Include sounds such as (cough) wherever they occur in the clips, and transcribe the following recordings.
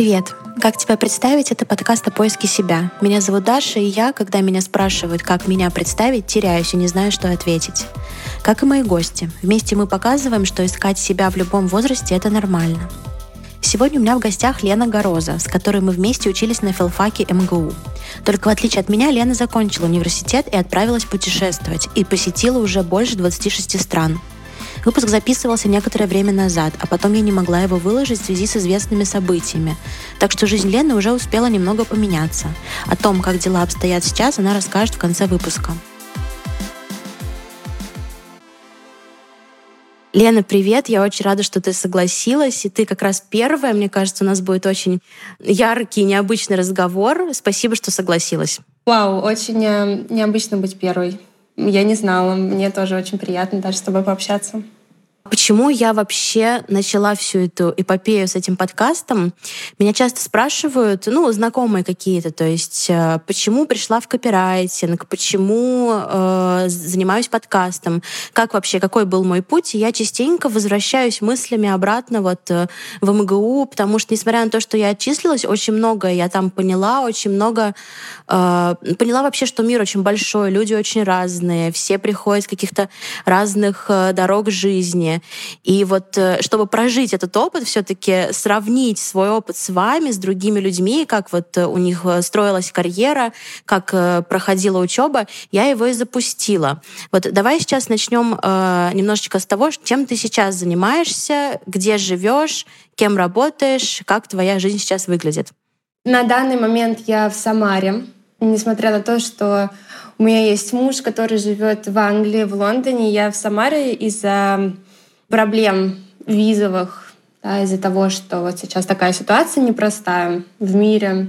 Привет! Как тебя представить? Это подкаст о поиске себя. Меня зовут Даша, и я, когда меня спрашивают, как меня представить, теряюсь и не знаю, что ответить. Как и мои гости. Вместе мы показываем, что искать себя в любом возрасте — это нормально. Сегодня у меня в гостях Лена Гороза, с которой мы вместе учились на филфаке МГУ. Только в отличие от меня, Лена закончила университет и отправилась путешествовать, и посетила уже больше 26 стран — Выпуск записывался некоторое время назад, а потом я не могла его выложить в связи с известными событиями. Так что жизнь Лены уже успела немного поменяться. О том, как дела обстоят сейчас, она расскажет в конце выпуска. Лена, привет. Я очень рада, что ты согласилась. И ты как раз первая. Мне кажется, у нас будет очень яркий, необычный разговор. Спасибо, что согласилась. Вау, очень э, необычно быть первой. Я не знала. Мне тоже очень приятно даже с тобой пообщаться. Почему я вообще начала всю эту эпопею с этим подкастом? Меня часто спрашивают, ну, знакомые какие-то, то есть, э, почему пришла в копирайтинг, почему э, занимаюсь подкастом, как вообще, какой был мой путь. И я частенько возвращаюсь мыслями обратно вот э, в МГУ, потому что, несмотря на то, что я отчислилась, очень много я там поняла, очень много э, поняла вообще, что мир очень большой, люди очень разные, все приходят с каких-то разных э, дорог жизни, И вот э, чтобы прожить этот опыт, все-таки сравнить свой опыт с вами, с другими людьми, как вот э, у них э, строилась карьера, как проходила учеба, я его и запустила. Вот давай сейчас начнем немножечко с того, чем ты сейчас занимаешься, где живешь, кем работаешь, как твоя жизнь сейчас выглядит. На данный момент я в Самаре, несмотря на то, что у меня есть муж, который живет в Англии, в Лондоне. Я в Самаре из-за проблем визовых, да, из-за того, что вот сейчас такая ситуация непростая в мире,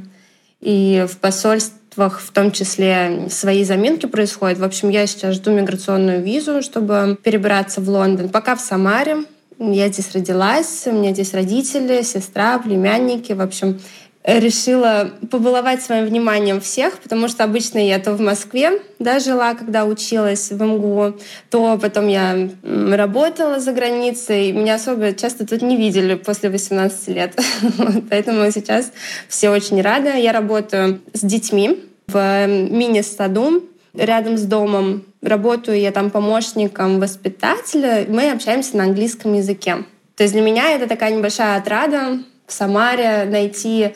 и в посольствах в том числе свои заминки происходят. В общем, я сейчас жду миграционную визу, чтобы перебраться в Лондон. Пока в Самаре. Я здесь родилась, у меня здесь родители, сестра, племянники. В общем, решила побаловать своим вниманием всех, потому что обычно я то в Москве да, жила, когда училась в МГУ, то потом я работала за границей. Меня особо часто тут не видели после 18 лет. (laughs) Поэтому сейчас все очень рады. Я работаю с детьми в мини-саду рядом с домом. Работаю я там помощником воспитателя. Мы общаемся на английском языке. То есть для меня это такая небольшая отрада Самаре найти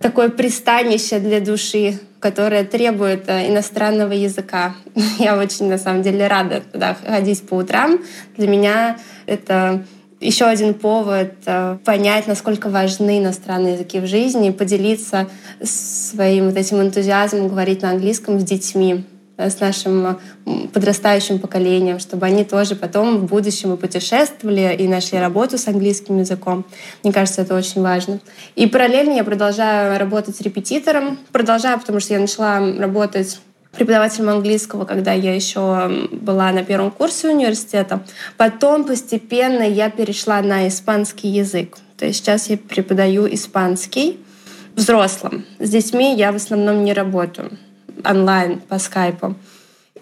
такое пристанище для души, которое требует э, иностранного языка. (laughs) Я очень, на самом деле, рада туда ходить по утрам. Для меня это еще один повод э, понять, насколько важны иностранные языки в жизни и поделиться своим вот этим энтузиазмом говорить на английском с детьми. Э, с нашим подрастающим поколением, чтобы они тоже потом в будущем и путешествовали, и нашли работу с английским языком. Мне кажется, это очень важно. И параллельно я продолжаю работать с репетитором. Продолжаю, потому что я начала работать преподавателем английского, когда я еще была на первом курсе университета. Потом постепенно я перешла на испанский язык. То есть сейчас я преподаю испанский взрослым. С детьми я в основном не работаю онлайн по скайпу.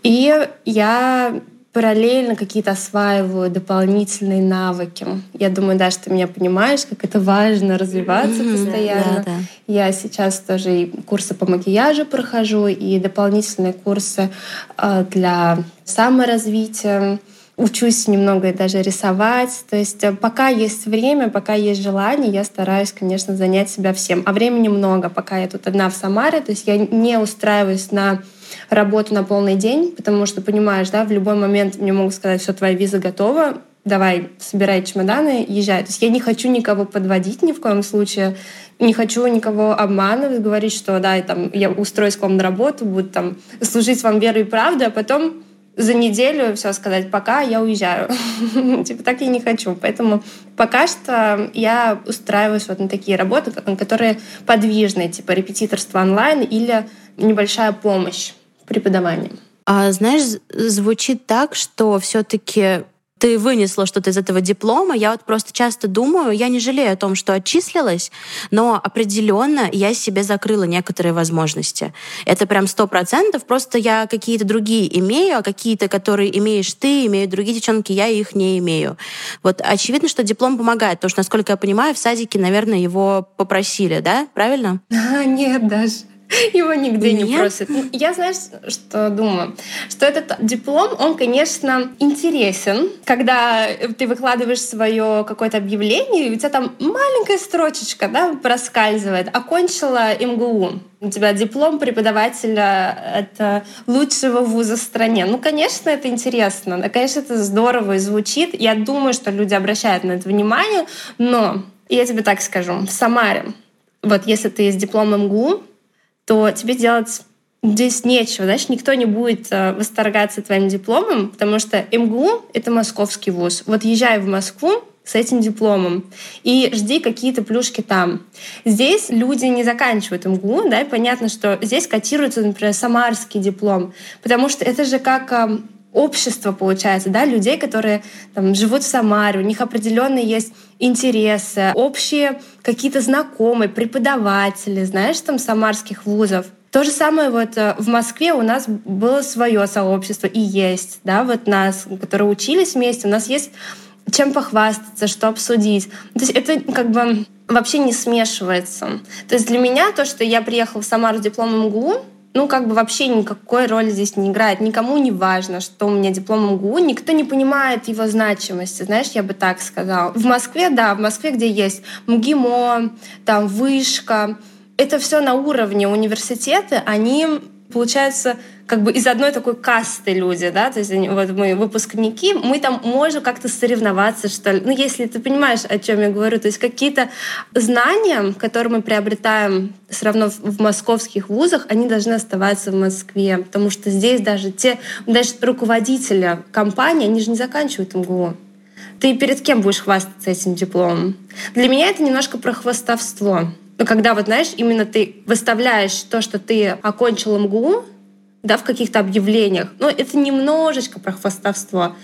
И я параллельно какие-то осваиваю дополнительные навыки. Я думаю, да, что ты меня понимаешь, как это важно развиваться mm-hmm, постоянно. Да, да. Я сейчас тоже и курсы по макияжу прохожу, и дополнительные курсы э, для саморазвития учусь немного даже рисовать. То есть э, пока есть время, пока есть желание, я стараюсь, конечно, занять себя всем. А времени много, пока я тут одна в Самаре. То есть я не устраиваюсь на работу на полный день, потому что, понимаешь, да, в любой момент мне могут сказать, все, твоя виза готова, давай, собирай чемоданы, езжай. То есть я не хочу никого подводить ни в коем случае, не хочу никого обманывать, говорить, что да, я, там, я устроюсь к вам на работу, буду там служить вам верой и правдой, а потом за неделю все сказать пока, я уезжаю. (laughs) типа так я не хочу. Поэтому пока что я устраиваюсь вот на такие работы, которые подвижные, типа репетиторство онлайн или небольшая помощь преподаванием. А знаешь, звучит так, что все-таки ты вынесла что-то из этого диплома. Я вот просто часто думаю, я не жалею о том, что отчислилась, но определенно я себе закрыла некоторые возможности. Это прям сто процентов. Просто я какие-то другие имею, а какие-то, которые имеешь ты, имеют другие девчонки, я их не имею. Вот очевидно, что диплом помогает, потому что, насколько я понимаю, в садике, наверное, его попросили, да? Правильно? А, (laughs) нет, даже. (laughs) Его нигде Нет? не просят. Ну, я, знаешь, что думаю? Что этот диплом, он, конечно, интересен, когда ты выкладываешь свое какое-то объявление, и у тебя там маленькая строчечка да, проскальзывает. Окончила МГУ. У тебя диплом преподавателя это лучшего вуза в стране. Ну, конечно, это интересно. Да, конечно, это здорово и звучит. Я думаю, что люди обращают на это внимание, но я тебе так скажу, в Самаре, вот если ты с дипломом МГУ, то тебе делать здесь нечего, знаешь, никто не будет э, восторгаться твоим дипломом, потому что МГУ — это московский вуз. Вот езжай в Москву с этим дипломом и жди какие-то плюшки там. Здесь люди не заканчивают МГУ, да, и понятно, что здесь котируется, например, самарский диплом, потому что это же как э, общество, получается, да, людей, которые там, живут в Самаре, у них определенные есть интересы, общие какие-то знакомые, преподаватели, знаешь, там самарских вузов. То же самое вот э, в Москве у нас было свое сообщество и есть, да, вот нас, которые учились вместе, у нас есть чем похвастаться, что обсудить. То есть это как бы вообще не смешивается. То есть для меня то, что я приехала в Самару с дипломом МГУ, ну, как бы вообще никакой роли здесь не играет. Никому не важно, что у меня диплом МГУ. Никто не понимает его значимости, знаешь, я бы так сказала. В Москве, да, в Москве, где есть МГИМО, там вышка, это все на уровне университета, они, получается, как бы из одной такой касты люди, да, то есть вот мы выпускники, мы там можем как-то соревноваться, что ли. Ну, если ты понимаешь, о чем я говорю, то есть какие-то знания, которые мы приобретаем все равно в московских вузах, они должны оставаться в Москве, потому что здесь даже те, даже руководители компании, они же не заканчивают МГУ. Ты перед кем будешь хвастаться этим дипломом? Для меня это немножко про хвастовство. Но когда вот, знаешь, именно ты выставляешь то, что ты окончил МГУ, да, в каких-то объявлениях. Но это немножечко про хвастовство.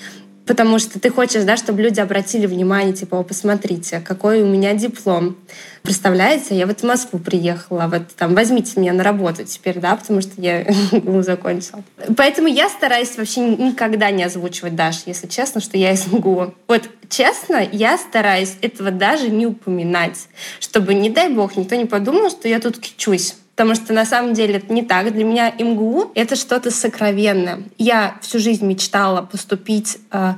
Потому что ты хочешь, да, чтобы люди обратили внимание, типа, о, посмотрите, какой у меня диплом. Представляете, я вот в Москву приехала, вот там возьмите меня на работу теперь, да, потому что я МГУ (laughs) закончила. Поэтому я стараюсь вообще никогда не озвучивать даже, если честно, что я из МГУ. Вот честно, я стараюсь этого даже не упоминать, чтобы, не дай бог, никто не подумал, что я тут кичусь. Потому что на самом деле это не так. Для меня МГУ — это что-то сокровенное. Я всю жизнь мечтала поступить э,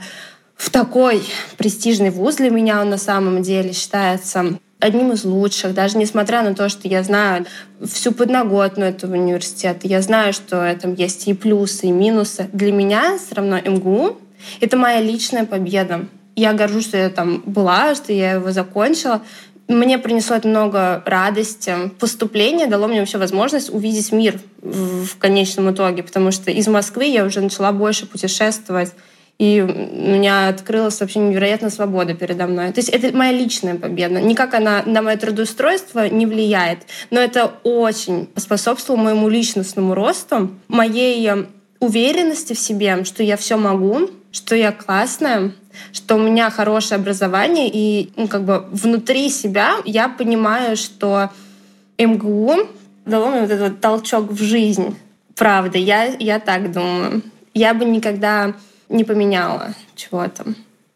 в такой престижный вуз. Для меня он на самом деле считается одним из лучших, даже несмотря на то, что я знаю всю подноготную этого университета, я знаю, что там есть и плюсы, и минусы. Для меня все равно МГУ — это моя личная победа. Я горжусь, что я там была, что я его закончила. Мне принесло это много радости. Поступление дало мне вообще возможность увидеть мир в конечном итоге, потому что из Москвы я уже начала больше путешествовать, и у меня открылась вообще невероятная свобода передо мной. То есть это моя личная победа. Никак она на мое трудоустройство не влияет, но это очень способствовало моему личностному росту, моей уверенности в себе, что я все могу, что я классная, что у меня хорошее образование, и ну, как бы внутри себя я понимаю, что МГУ дало мне вот этот толчок в жизнь. Правда, я, я так думаю. Я бы никогда не поменяла чего-то.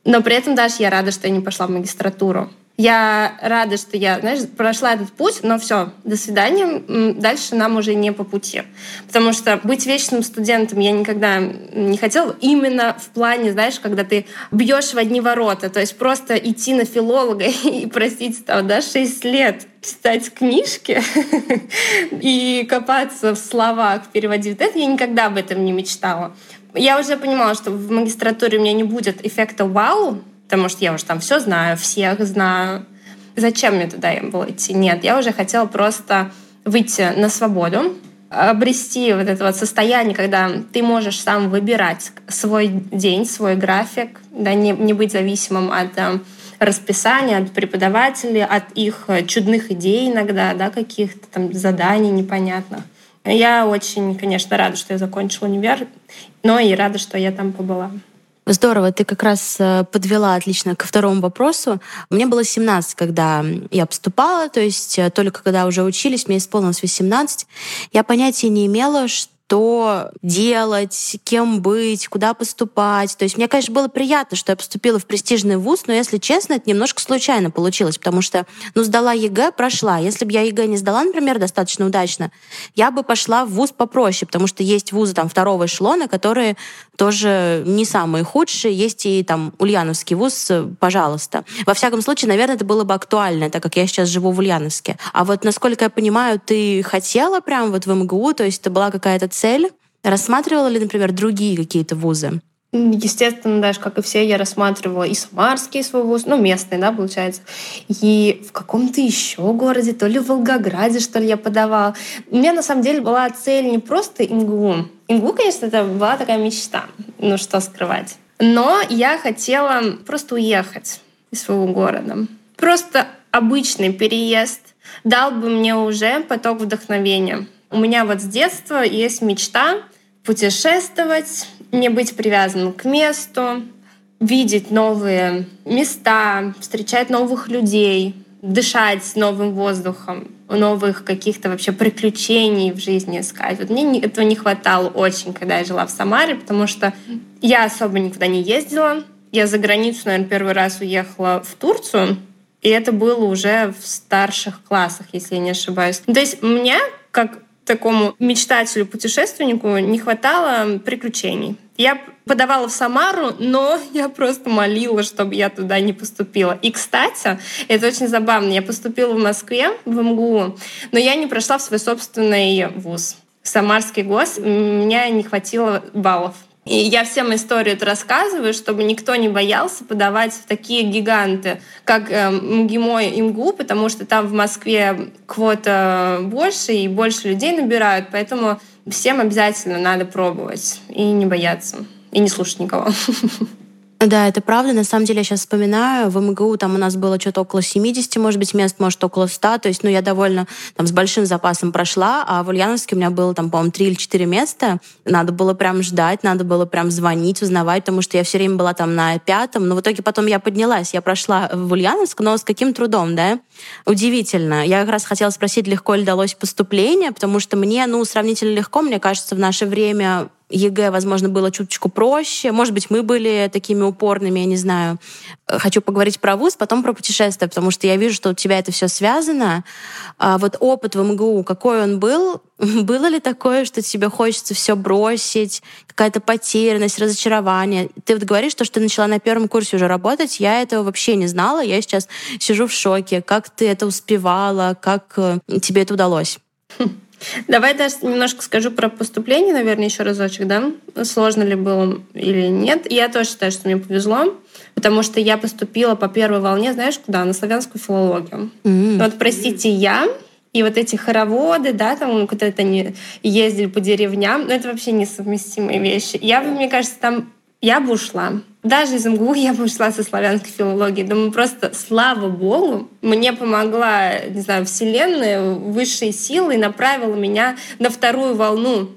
Но при этом даже я рада, что я не пошла в магистратуру. Я рада, что я, знаешь, прошла этот путь, но все, до свидания, дальше нам уже не по пути. Потому что быть вечным студентом я никогда не хотела, именно в плане, знаешь, когда ты бьешь в одни ворота, то есть просто идти на филолога (laughs) и просить там, да, 6 лет читать книжки (laughs) и копаться в словах, переводить. Это я никогда об этом не мечтала. Я уже понимала, что в магистратуре у меня не будет эффекта вау, потому что я уже там все знаю, всех знаю. Зачем мне туда было идти? Нет, я уже хотела просто выйти на свободу, обрести вот это вот состояние, когда ты можешь сам выбирать свой день, свой график, да, не, не быть зависимым от э, расписания, от преподавателей, от их чудных идей иногда, да, каких-то там заданий непонятных. Я очень, конечно, рада, что я закончила универ, но и рада, что я там побыла. Здорово, ты как раз э, подвела отлично ко второму вопросу. Мне было 17, когда я поступала, то есть э, только когда уже учились, мне исполнилось 18. Я понятия не имела, что что делать, кем быть, куда поступать. То есть мне, конечно, было приятно, что я поступила в престижный вуз, но, если честно, это немножко случайно получилось, потому что, ну, сдала ЕГЭ, прошла. Если бы я ЕГЭ не сдала, например, достаточно удачно, я бы пошла в вуз попроще, потому что есть вузы там второго эшелона, которые тоже не самые худшие. Есть и там Ульяновский вуз, пожалуйста. Во всяком случае, наверное, это было бы актуально, так как я сейчас живу в Ульяновске. А вот, насколько я понимаю, ты хотела прям вот в МГУ, то есть это была какая-то цель? Рассматривала ли, например, другие какие-то вузы? Естественно, даже как и все, я рассматривала и Самарский свой вуз, ну, местный, да, получается, и в каком-то еще городе, то ли в Волгограде, что ли, я подавала. У меня, на самом деле, была цель не просто ИНГУ. ИНГУ, конечно, это была такая мечта, ну, что скрывать. Но я хотела просто уехать из своего города. Просто обычный переезд дал бы мне уже поток вдохновения. У меня вот с детства есть мечта путешествовать, не быть привязанным к месту, видеть новые места, встречать новых людей, дышать новым воздухом, новых каких-то вообще приключений в жизни искать. Вот мне этого не хватало очень, когда я жила в Самаре, потому что я особо никуда не ездила. Я за границу, наверное, первый раз уехала в Турцию, и это было уже в старших классах, если я не ошибаюсь. То есть мне, как такому мечтателю, путешественнику не хватало приключений. Я подавала в Самару, но (laughs) я просто молила, чтобы я туда не поступила. И, кстати, это очень забавно. Я поступила в Москве, в МГУ, но я не прошла в свой собственный вуз. Самарский гос, меня не хватило баллов. И я всем историю это рассказываю, чтобы никто не боялся подавать в такие гиганты, как э, МГИМО и МГУ, потому что там в Москве квота больше и больше людей набирают, поэтому всем обязательно надо пробовать и не бояться, и не слушать никого. (laughs) Да, это правда. На самом деле, я сейчас вспоминаю, в МГУ там у нас было что-то около 70, может быть, мест, может, около 100. То есть, ну, я довольно там с большим запасом прошла, а в Ульяновске у меня было там, по-моему, 3 или 4 места. Надо было прям ждать, надо было прям звонить, узнавать, потому что я все время была там на пятом. Но в итоге потом я поднялась, я прошла в Ульяновск, но с каким трудом, да? Удивительно. Я как раз хотела спросить, легко ли далось поступление, потому что мне, ну, сравнительно легко, мне кажется, в наше время ЕГЭ, возможно, было чуточку проще. Может быть, мы были такими упорными, я не знаю. Хочу поговорить про вуз, потом про путешествия, потому что я вижу, что у тебя это все связано. А вот опыт в МГУ, какой он был? (laughs) Было ли такое, что тебе хочется все бросить, какая-то потерянность, разочарование? Ты вот говоришь, что ты начала на первом курсе уже работать. Я этого вообще не знала. Я сейчас сижу в шоке. Как ты это успевала? Как э, тебе это удалось? (laughs) Давай даже немножко скажу про поступление, наверное, еще разочек, да? Сложно ли было или нет. Я тоже считаю, что мне повезло, потому что я поступила по первой волне, знаешь, куда? На славянскую филологию. Mm-hmm. Вот, простите, я и вот эти хороводы, да, там куда-то они ездили по деревням, ну, это вообще несовместимые вещи. Я, мне кажется, там я бы ушла. Даже из МГУ я бы со славянской филологии. Думаю, просто слава богу, мне помогла, не знаю, Вселенная, высшие силы, и направила меня на вторую волну,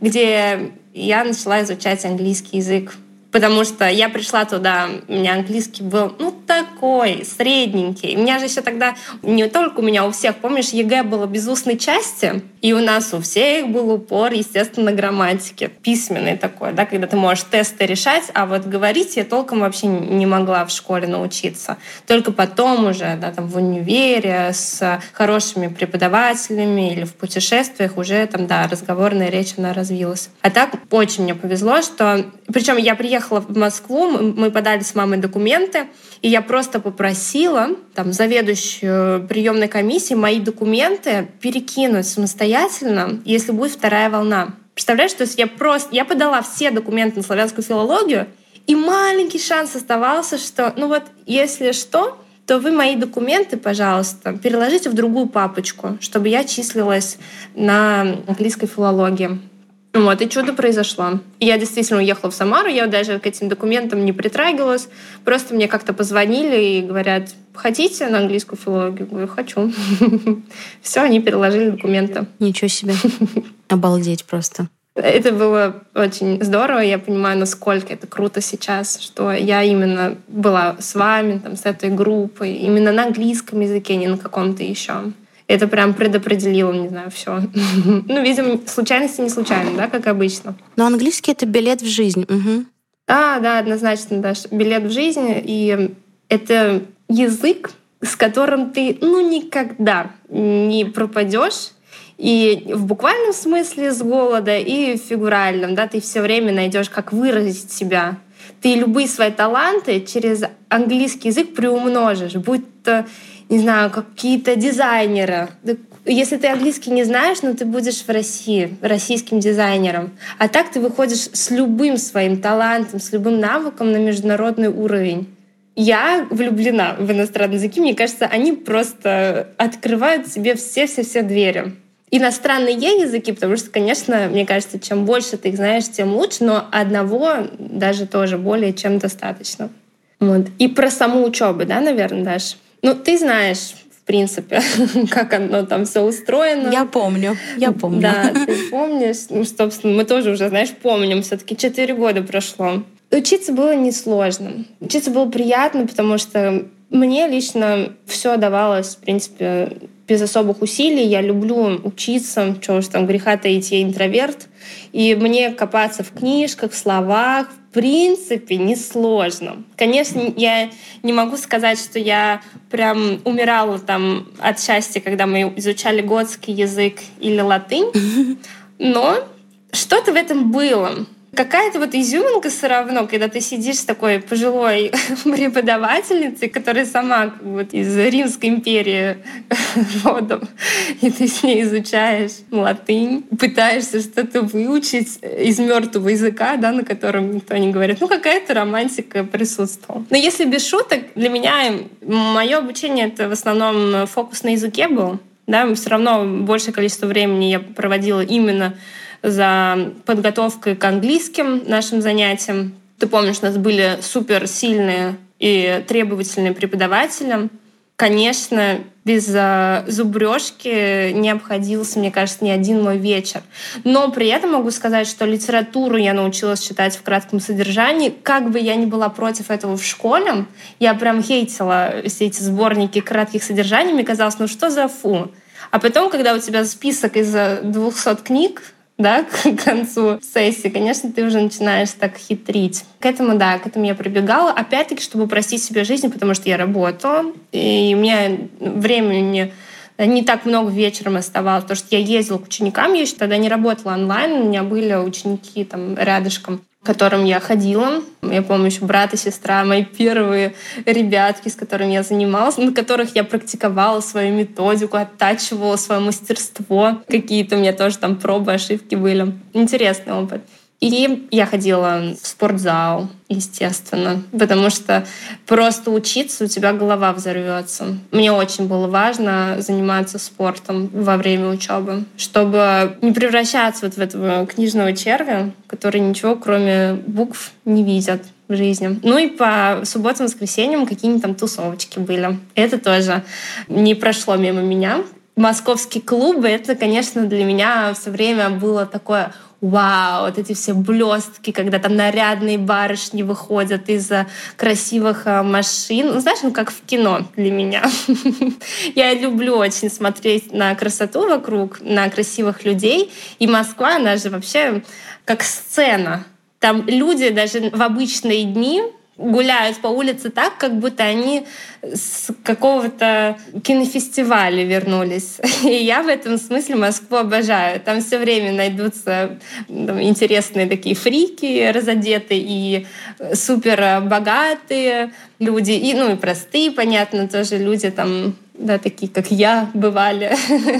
где я начала изучать английский язык потому что я пришла туда, у меня английский был, ну, такой, средненький. У меня же еще тогда, не только у меня, у всех, помнишь, ЕГЭ было без устной части, и у нас у всех был упор, естественно, на грамматике, письменный такой, да, когда ты можешь тесты решать, а вот говорить я толком вообще не могла в школе научиться. Только потом уже, да, там в универе с хорошими преподавателями или в путешествиях уже там, да, разговорная речь, она развилась. А так очень мне повезло, что... Причем я приехала в Москву, мы подали с мамой документы, и я просто попросила там заведующую приемной комиссии мои документы перекинуть самостоятельно, если будет вторая волна. Представляешь, то есть я просто я подала все документы на славянскую филологию, и маленький шанс оставался, что ну вот если что, то вы мои документы, пожалуйста, переложите в другую папочку, чтобы я числилась на английской филологии. Вот, и чудо произошло. Я действительно уехала в Самару, я даже к этим документам не притрагивалась. Просто мне как-то позвонили и говорят, хотите на английскую филологию? Я говорю, хочу. (laughs) Все, они переложили документы. Ничего себе. (laughs) Обалдеть просто. Это было очень здорово. Я понимаю, насколько это круто сейчас, что я именно была с вами, там, с этой группой, именно на английском языке, не на каком-то еще. Это прям предопределило, не знаю, все. (laughs) ну, видимо, случайности не случайно, да, как обычно. Но английский — это билет в жизнь. Угу. Да, да, однозначно, да, билет в жизнь. И это язык, с которым ты, ну, никогда не пропадешь, и в буквальном смысле с голода, и в фигуральном, да, ты все время найдешь, как выразить себя. Ты любые свои таланты через английский язык приумножишь, будь то, не знаю, какие-то дизайнеры. Если ты английский не знаешь, но ну, ты будешь в России, российским дизайнером. А так ты выходишь с любым своим талантом, с любым навыком на международный уровень. Я влюблена в иностранные языки. Мне кажется, они просто открывают себе все-все-все двери иностранные языки, потому что, конечно, мне кажется, чем больше ты их знаешь, тем лучше, но одного даже тоже более чем достаточно. Вот. И про саму учебу, да, наверное, Даш? Ну, ты знаешь, в принципе, (laughs) как оно там все устроено. Я помню, я помню. Да, ты помнишь. Ну, собственно, мы тоже уже, знаешь, помним. все таки четыре года прошло. Учиться было несложно. Учиться было приятно, потому что мне лично все давалось, в принципе, без особых усилий. Я люблю учиться, чего уж там греха таить, я интроверт. И мне копаться в книжках, в словах, в принципе, несложно. Конечно, я не могу сказать, что я прям умирала там от счастья, когда мы изучали готский язык или латынь, (laughs) но что-то в этом было какая-то вот изюминка все равно, когда ты сидишь с такой пожилой (laughs) преподавательницей, которая сама вот из Римской империи (laughs) родом, и ты с ней изучаешь латынь, пытаешься что-то выучить из мертвого языка, да, на котором никто не говорит. Ну, какая-то романтика присутствовала. Но если без шуток, для меня мое обучение это в основном фокус на языке был. Да, все равно большее количество времени я проводила именно за подготовкой к английским нашим занятиям. Ты помнишь, у нас были супер сильные и требовательные преподаватели. Конечно, без зубрежки не обходился, мне кажется, ни один мой вечер. Но при этом могу сказать, что литературу я научилась читать в кратком содержании. Как бы я ни была против этого в школе, я прям хейтила все эти сборники кратких содержаний. Мне казалось, ну что за фу? А потом, когда у тебя список из 200 книг, да, (laughs) к концу сессии, конечно, ты уже начинаешь так хитрить. К этому, да, к этому я прибегала. Опять-таки, чтобы упростить себе жизнь, потому что я работала, и у меня времени не так много вечером оставалось, потому что я ездила к ученикам, я еще тогда не работала онлайн, у меня были ученики там рядышком которым я ходила. Я помню еще брат и сестра, мои первые ребятки, с которыми я занималась, на которых я практиковала свою методику, оттачивала свое мастерство. Какие-то у меня тоже там пробы, ошибки были. Интересный опыт. И я ходила в спортзал, естественно, потому что просто учиться у тебя голова взорвется. Мне очень было важно заниматься спортом во время учебы, чтобы не превращаться вот в этого книжного червя, который ничего кроме букв не видят в жизни. Ну и по субботам, воскресеньям какие-нибудь там тусовочки были. Это тоже не прошло мимо меня. Московские клубы, это, конечно, для меня все время было такое вау, вот эти все блестки, когда там нарядные барышни выходят из красивых а, машин. Ну, знаешь, ну как в кино для меня. (laughs) Я люблю очень смотреть на красоту вокруг, на красивых людей. И Москва, она же вообще как сцена. Там люди даже в обычные дни гуляют по улице так, как будто они с какого-то кинофестиваля вернулись. (laughs) И я в этом смысле Москву обожаю. Там все время найдутся там, интересные такие фрики разодетые и супер богатые люди, и, ну и простые, понятно, тоже люди там да, такие, как я, бывали.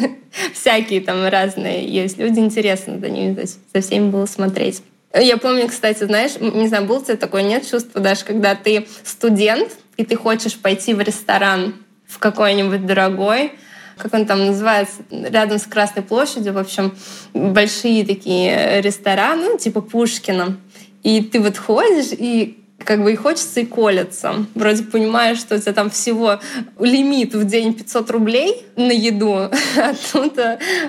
(laughs) Всякие там разные есть люди. Интересно за ними за всеми было смотреть. Я помню, кстати, знаешь, не знаю, был у тебя такое, нет чувства даже, когда ты студент, и ты хочешь пойти в ресторан в какой-нибудь дорогой, как он там называется, рядом с Красной площадью, в общем, большие такие рестораны, ну, типа Пушкина. И ты вот ходишь, и как бы и хочется, и колется. Вроде понимаешь, что у тебя там всего лимит в день 500 рублей на еду, (laughs) а тут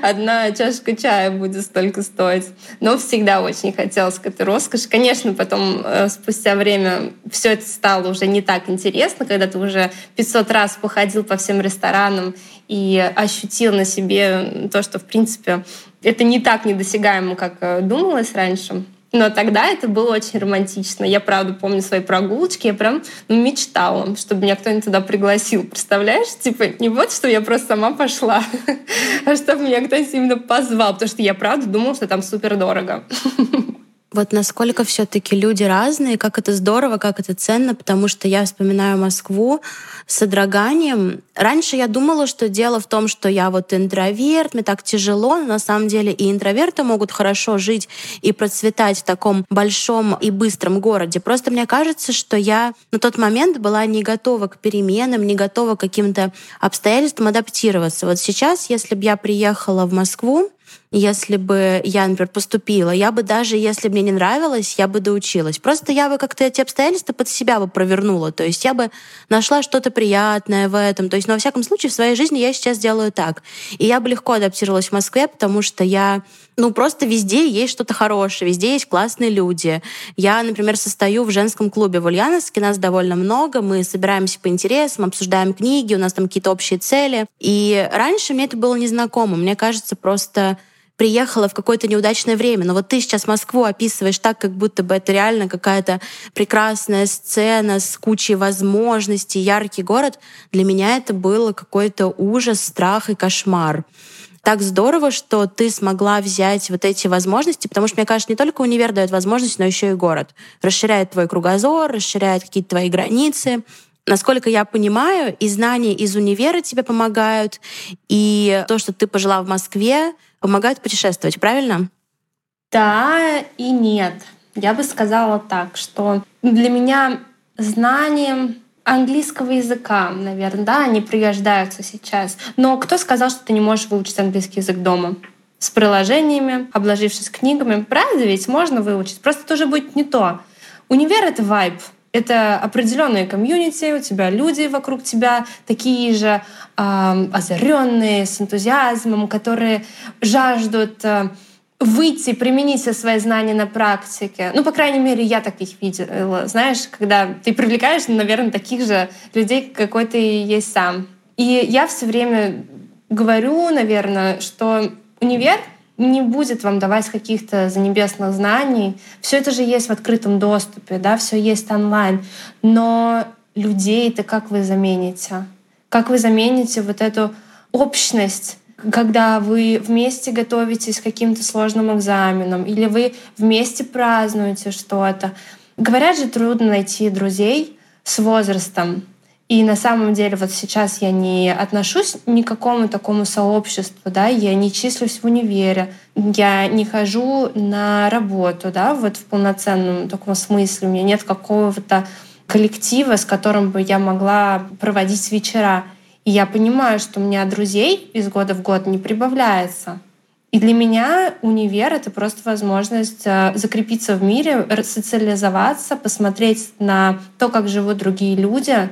одна чашка чая будет столько стоить. Но всегда очень хотелось к этой роскоши. Конечно, потом э, спустя время все это стало уже не так интересно, когда ты уже 500 раз походил по всем ресторанам и ощутил на себе то, что, в принципе, это не так недосягаемо, как э, думалось раньше. Но тогда это было очень романтично. Я, правда, помню свои прогулочки. Я прям ну, мечтала, чтобы меня кто-нибудь туда пригласил. Представляешь? Типа, не вот, что я просто сама пошла, (laughs) а чтобы меня кто-нибудь именно позвал. Потому что я, правда, думала, что там супер дорого. (laughs) Вот насколько все-таки люди разные, как это здорово, как это ценно, потому что я вспоминаю Москву с содроганием. Раньше я думала, что дело в том, что я вот интроверт, мне так тяжело, но на самом деле и интроверты могут хорошо жить и процветать в таком большом и быстром городе. Просто мне кажется, что я на тот момент была не готова к переменам, не готова к каким-то обстоятельствам адаптироваться. Вот сейчас, если бы я приехала в Москву, если бы я, например, поступила. Я бы даже, если мне не нравилось, я бы доучилась. Просто я бы как-то эти обстоятельства под себя бы провернула. То есть я бы нашла что-то приятное в этом. То есть, но во всяком случае, в своей жизни я сейчас делаю так. И я бы легко адаптировалась в Москве, потому что я ну, просто везде есть что-то хорошее, везде есть классные люди. Я, например, состою в женском клубе в Ульяновске, нас довольно много, мы собираемся по интересам, обсуждаем книги, у нас там какие-то общие цели. И раньше мне это было незнакомо. Мне кажется, просто приехала в какое-то неудачное время. Но вот ты сейчас Москву описываешь так, как будто бы это реально какая-то прекрасная сцена с кучей возможностей, яркий город. Для меня это было какой-то ужас, страх и кошмар так здорово, что ты смогла взять вот эти возможности, потому что, мне кажется, не только универ дает возможность, но еще и город. Расширяет твой кругозор, расширяет какие-то твои границы. Насколько я понимаю, и знания из универа тебе помогают, и то, что ты пожила в Москве, помогают путешествовать, правильно? Да и нет. Я бы сказала так, что для меня знанием английского языка, наверное, да, они пригождаются сейчас. Но кто сказал, что ты не можешь выучить английский язык дома? С приложениями, обложившись книгами. Правда ведь можно выучить? Просто это уже будет не то. Универ — это вайб. Это определенные комьюнити, у тебя люди вокруг тебя такие же э, озаренные, с энтузиазмом, которые жаждут э, выйти, применить все свои знания на практике. Ну, по крайней мере, я таких видела. Знаешь, когда ты привлекаешь, наверное, таких же людей, какой ты есть сам. И я все время говорю, наверное, что универ не будет вам давать каких-то занебесных знаний. Все это же есть в открытом доступе, да, все есть онлайн. Но людей-то как вы замените? Как вы замените вот эту общность когда вы вместе готовитесь к каким-то сложным экзаменам, или вы вместе празднуете что-то. Говорят же, трудно найти друзей с возрастом. И на самом деле вот сейчас я не отношусь ни к какому такому сообществу, да, я не числюсь в универе, я не хожу на работу, да, вот в полноценном таком смысле. У меня нет какого-то коллектива, с которым бы я могла проводить вечера. И я понимаю, что у меня друзей из года в год не прибавляется. И для меня универ — это просто возможность э, закрепиться в мире, социализоваться, посмотреть на то, как живут другие люди,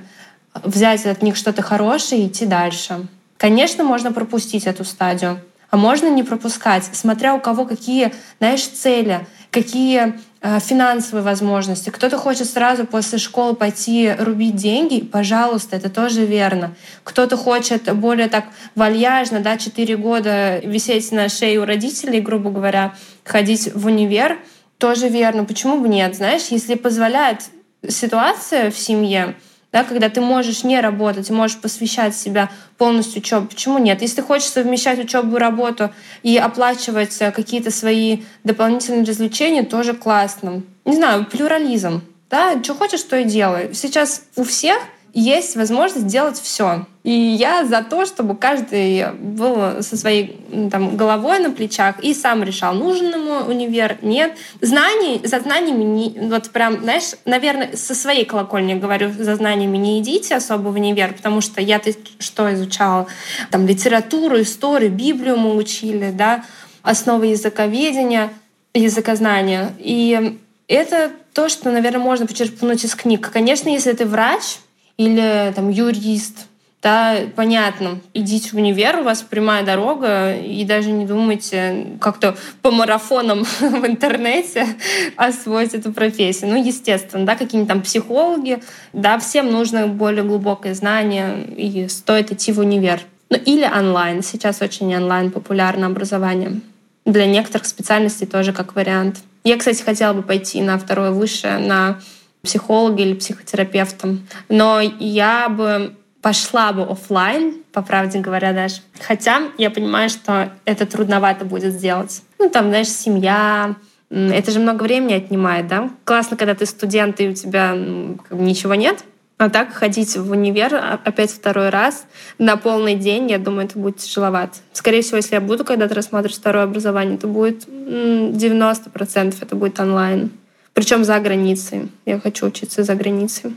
взять от них что-то хорошее и идти дальше. Конечно, можно пропустить эту стадию, а можно не пропускать, смотря у кого какие, знаешь, цели, какие финансовые возможности. Кто-то хочет сразу после школы пойти рубить деньги, пожалуйста, это тоже верно. Кто-то хочет более так вальяжно, да, 4 года висеть на шее у родителей, грубо говоря, ходить в универ, тоже верно. Почему бы нет? Знаешь, если позволяет ситуация в семье, да, когда ты можешь не работать, можешь посвящать себя полностью учебе. Почему нет? Если ты хочешь совмещать учебу и работу и оплачивать э, какие-то свои дополнительные развлечения, тоже классно. Не знаю, плюрализм. Да, что хочешь, то и делай. Сейчас у всех есть возможность делать все. И я за то, чтобы каждый был со своей там, головой на плечах и сам решал, нужен ему универ, нет. Знаний, за знаниями, не, вот прям, знаешь, наверное, со своей колокольни говорю, за знаниями не идите особо в универ, потому что я-то что изучала? Там литературу, историю, Библию мы учили, да, основы языковедения, языкознания. И это то, что, наверное, можно почерпнуть из книг. Конечно, если ты врач или там юрист, да, понятно, идите в универ, у вас прямая дорога, и даже не думайте как-то по марафонам (laughs) в интернете освоить эту профессию. Ну, естественно, да, какие-нибудь там психологи, да, всем нужно более глубокое знание, и стоит идти в универ. Ну, или онлайн. Сейчас очень онлайн популярно образование. Для некоторых специальностей тоже как вариант. Я, кстати, хотела бы пойти на второе высшее, на психолога или психотерапевта. Но я бы пошла бы офлайн, по правде говоря, даже. Хотя я понимаю, что это трудновато будет сделать. Ну, там, знаешь, семья, это же много времени отнимает, да? Классно, когда ты студент, и у тебя как бы, ничего нет. А так ходить в универ опять второй раз на полный день, я думаю, это будет тяжеловато. Скорее всего, если я буду когда-то рассматривать второе образование, это будет 90% это будет онлайн. Причем за границей. Я хочу учиться за границей.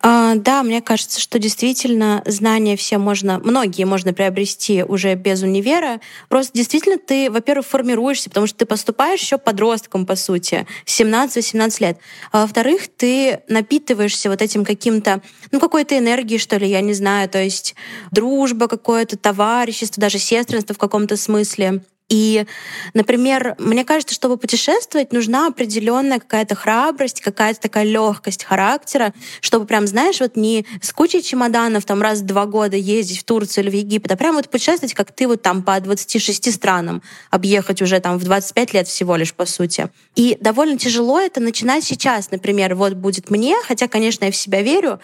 А, да, мне кажется, что действительно знания все можно, многие можно приобрести уже без универа. Просто действительно ты, во-первых, формируешься, потому что ты поступаешь еще подростком, по сути, 17-18 лет. А во-вторых, ты напитываешься вот этим каким-то, ну, какой-то энергией, что ли, я не знаю, то есть дружба какое-то, товарищество, даже сестринство в каком-то смысле. И, например, мне кажется, чтобы путешествовать, нужна определенная какая-то храбрость, какая-то такая легкость характера, чтобы прям, знаешь, вот не с кучей чемоданов там раз в два года ездить в Турцию или в Египет, а прям вот путешествовать, как ты вот там по 26 странам объехать уже там в 25 лет всего лишь, по сути. И довольно тяжело это начинать сейчас, например, вот будет мне, хотя, конечно, я в себя верю,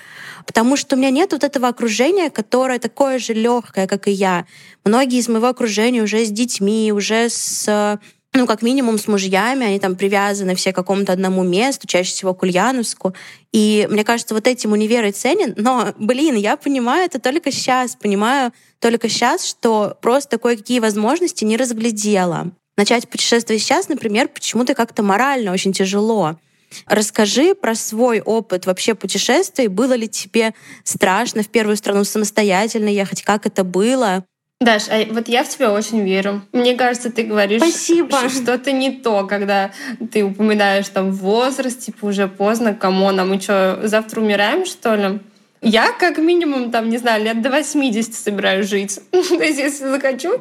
потому что у меня нет вот этого окружения, которое такое же легкое, как и я. Многие из моего окружения уже с детьми, уже с ну, как минимум с мужьями, они там привязаны все к какому-то одному месту, чаще всего к Ульяновску. И мне кажется, вот этим универ и ценен. Но, блин, я понимаю это только сейчас, понимаю только сейчас, что просто кое-какие возможности не разглядела. Начать путешествовать сейчас, например, почему-то как-то морально очень тяжело. Расскажи про свой опыт вообще путешествий. Было ли тебе страшно в первую страну самостоятельно ехать? Как это было? Даш, а вот я в тебя очень верю. Мне кажется, ты говоришь Спасибо. что-то не то, когда ты упоминаешь там возраст, типа уже поздно, кому нам мы что, завтра умираем, что ли? Я как минимум, там, не знаю, лет до 80 собираюсь жить. (laughs) то есть, если захочу,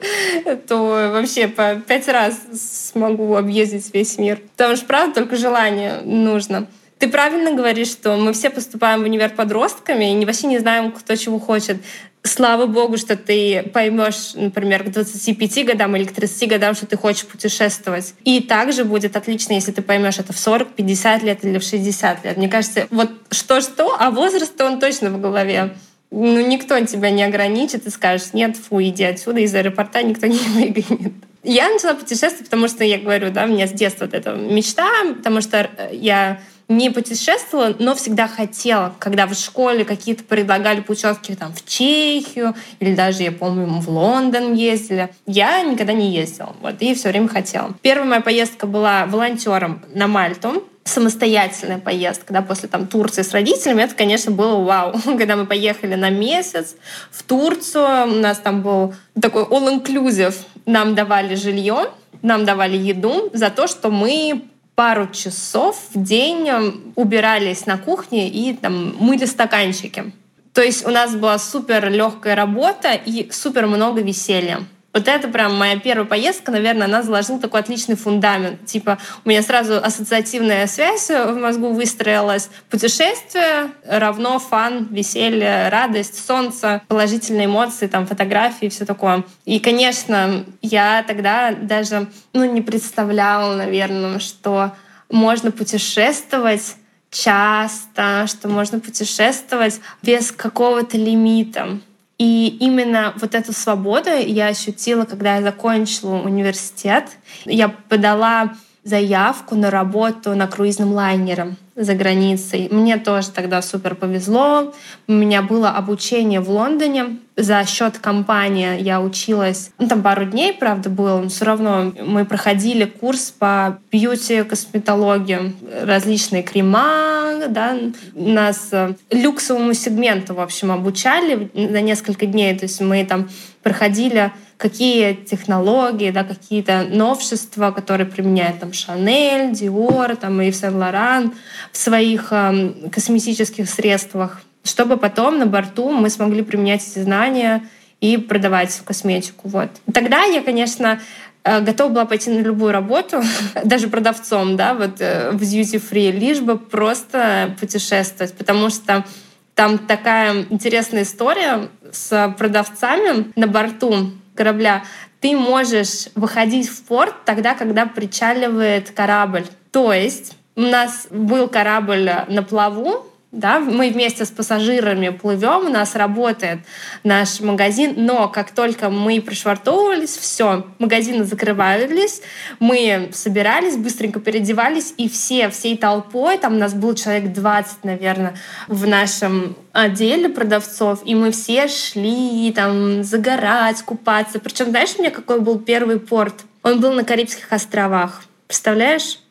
то вообще по пять раз смогу объездить весь мир. Потому что, правда, только желание нужно. Ты правильно говоришь, что мы все поступаем в универ подростками и вообще не знаем, кто чего хочет слава богу, что ты поймешь, например, к 25 годам или к 30 годам, что ты хочешь путешествовать. И также будет отлично, если ты поймешь это в 40, 50 лет или в 60 лет. Мне кажется, вот что-что, а возраст он точно в голове. Ну, никто тебя не ограничит и скажет, нет, фу, иди отсюда, из аэропорта никто не (laughs) выгонит. Я начала путешествовать, потому что, я говорю, да, у меня с детства вот эта мечта, потому что я не путешествовала, но всегда хотела, когда в школе какие-то предлагали путевки там, в Чехию или даже, я помню, в Лондон ездили. Я никогда не ездила, вот, и все время хотела. Первая моя поездка была волонтером на Мальту, самостоятельная поездка, да, после там Турции с родителями, это, конечно, было вау. (laughs) Когда мы поехали на месяц в Турцию, у нас там был такой all-inclusive, нам давали жилье, нам давали еду за то, что мы пару часов в день убирались на кухне и там мыли стаканчики. То есть у нас была супер легкая работа и супер много веселья. Вот это прям моя первая поездка, наверное, она заложила такой отличный фундамент. Типа у меня сразу ассоциативная связь в мозгу выстроилась. Путешествие равно фан, веселье, радость, солнце, положительные эмоции, там фотографии, все такое. И, конечно, я тогда даже ну, не представляла, наверное, что можно путешествовать часто, что можно путешествовать без какого-то лимита. И именно вот эту свободу я ощутила, когда я закончила университет. Я подала заявку на работу на круизном лайнере за границей. Мне тоже тогда супер повезло. У меня было обучение в Лондоне. За счет компании я училась, ну, там пару дней, правда, было, но все равно мы проходили курс по бьюти-косметологии, различные крема, да, нас э, люксовому сегменту, в общем, обучали на несколько дней. То есть мы там проходили какие технологии, да, какие-то новшества, которые применяют там Шанель, Диор, там и Сен-Лоран в своих э, косметических средствах, чтобы потом на борту мы смогли применять эти знания и продавать косметику. Вот. Тогда я, конечно, э, готова была пойти на любую работу, (laughs) даже продавцом, да, вот э, в duty free, лишь бы просто путешествовать, потому что там такая интересная история с продавцами на борту корабля. Ты можешь выходить в порт тогда, когда причаливает корабль. То есть у нас был корабль на плаву, да, мы вместе с пассажирами плывем, у нас работает наш магазин, но как только мы пришвартовывались, все, магазины закрывались, мы собирались, быстренько переодевались, и все, всей толпой, там нас был человек 20, наверное, в нашем отделе продавцов, и мы все шли там загорать, купаться. Причем, знаешь, у меня какой был первый порт? Он был на Карибских островах. Представляешь?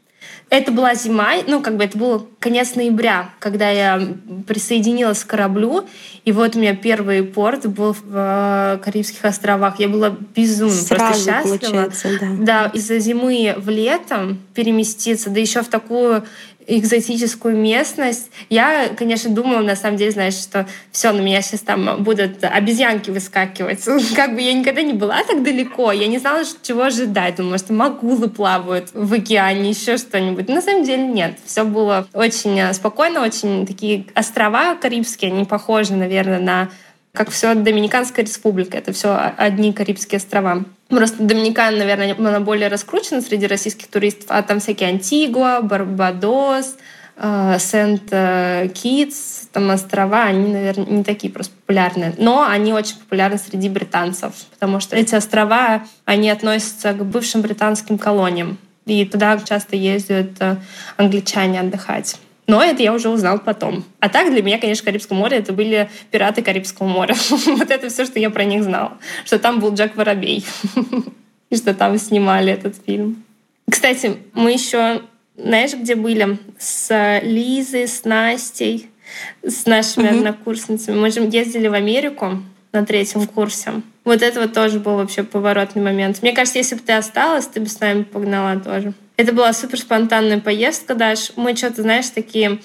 Это была зима, ну, как бы это был конец ноября, когда я присоединилась к кораблю. И вот у меня первый порт был в э, Карибских островах. Я была безумно Сразу, просто счастлива. Да, да из-за зимы в лето переместиться, да еще в такую экзотическую местность. Я, конечно, думала, на самом деле, знаешь, что все, на меня сейчас там будут обезьянки выскакивать. (laughs) Как бы я никогда не была так далеко, я не знала, чего ожидать. Думала, что магулы плавают в океане, еще что-нибудь. На самом деле нет. Все было очень э, спокойно, очень такие острова карибские, они похожи, наверное, на как все Доминиканская республика. Это все одни Карибские острова. Просто Доминикана, наверное, она более раскручена среди российских туристов, а там всякие Антигуа, Барбадос, э, Сент-Китс, там острова, они, наверное, не такие просто популярные. Но они очень популярны среди британцев, потому что эти острова, они относятся к бывшим британским колониям. И туда часто ездят э, англичане отдыхать. Но это я уже узнал потом. А так для меня, конечно, Карибское море это были пираты Карибского моря. (laughs) вот это все, что я про них знала. Что там был Джек Воробей. (laughs) И что там снимали этот фильм. Кстати, мы еще, знаешь, где были? С Лизой, с Настей, с нашими однокурсницами. Мы же ездили в Америку на третьем курсе. Вот это вот тоже был вообще поворотный момент. Мне кажется, если бы ты осталась, ты бы с нами погнала тоже. Это была супер спонтанная поездка, Даш. Мы что-то, знаешь, такие...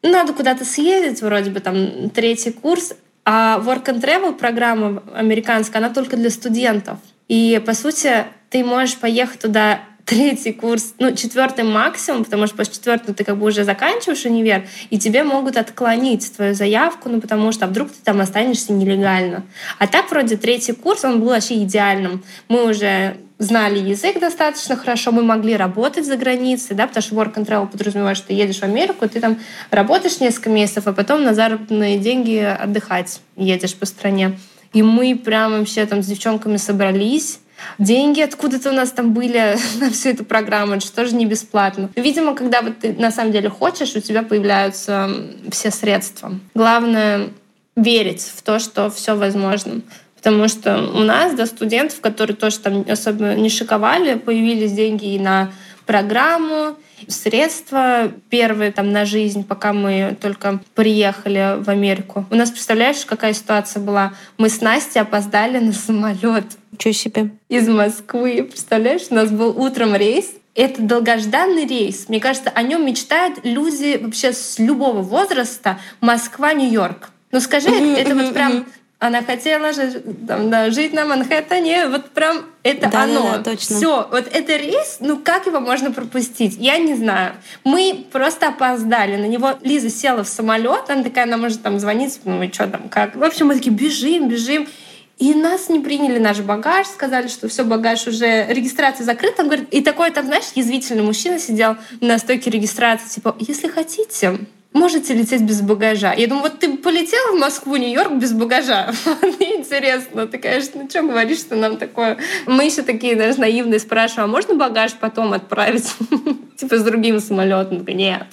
Ну, надо куда-то съездить, вроде бы там третий курс. А Work and Travel программа американская, она только для студентов. И, по сути, ты можешь поехать туда третий курс, ну, четвертый максимум, потому что после четвертого ты как бы уже заканчиваешь универ, и тебе могут отклонить твою заявку, ну, потому что а вдруг ты там останешься нелегально. А так вроде третий курс, он был вообще идеальным. Мы уже знали язык достаточно хорошо, мы могли работать за границей, да, потому что work and travel подразумевает, что ты едешь в Америку, ты там работаешь несколько месяцев, а потом на заработные деньги отдыхать едешь по стране. И мы прям вообще там с девчонками собрались, деньги откуда-то у нас там были (laughs) на всю эту программу, это же не бесплатно. Видимо, когда вот ты на самом деле хочешь, у тебя появляются все средства. Главное верить в то, что все возможно. Потому что у нас, да, студентов, которые тоже там особо не шиковали, появились деньги и на программу, средства первые там на жизнь, пока мы только приехали в Америку. У нас, представляешь, какая ситуация была? Мы с Настей опоздали на самолет. Ничего себе. Из Москвы. Представляешь, у нас был утром рейс, это долгожданный рейс. Мне кажется, о нем мечтают люди вообще с любого возраста. Москва-Нью-Йорк. Ну скажи, это, это вот прям она хотела же там, да, жить на Манхэттене, вот прям это да, оно. Да, да, точно. Все, вот это рейс, ну как его можно пропустить? Я не знаю. Мы просто опоздали на него. Лиза села в самолет, она такая, она может там звонить, ну и что там, как. В общем, мы такие бежим, бежим. И нас не приняли наш багаж, сказали, что все, багаж уже, регистрация закрыта. Он говорит, и такой там, знаешь, язвительный мужчина сидел на стойке регистрации, типа, если хотите, можете лететь без багажа. Я думаю, вот ты полетела в Москву, Нью-Йорк без багажа. (laughs) Интересно. Ты, конечно, ну что говоришь, что нам такое? Мы еще такие, даже наивные спрашиваем, а можно багаж потом отправить? (laughs) Типа с другим самолетом? Нет.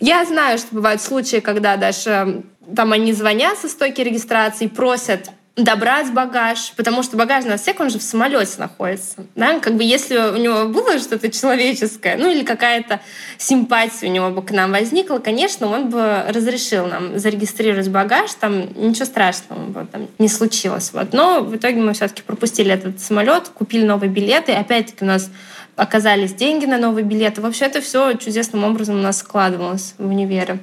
Я знаю, что бывают случаи, когда даже там они звонят со стойки регистрации, просят добрать багаж, потому что багажный отсек, он же в самолете находится. Да? Как бы если у него было что-то человеческое, ну или какая-то симпатия у него бы к нам возникла, конечно, он бы разрешил нам зарегистрировать багаж, там ничего страшного бы там не случилось. Вот. Но в итоге мы все-таки пропустили этот самолет, купили новые билеты, опять-таки у нас оказались деньги на новые билеты. Вообще это все чудесным образом у нас складывалось в универе.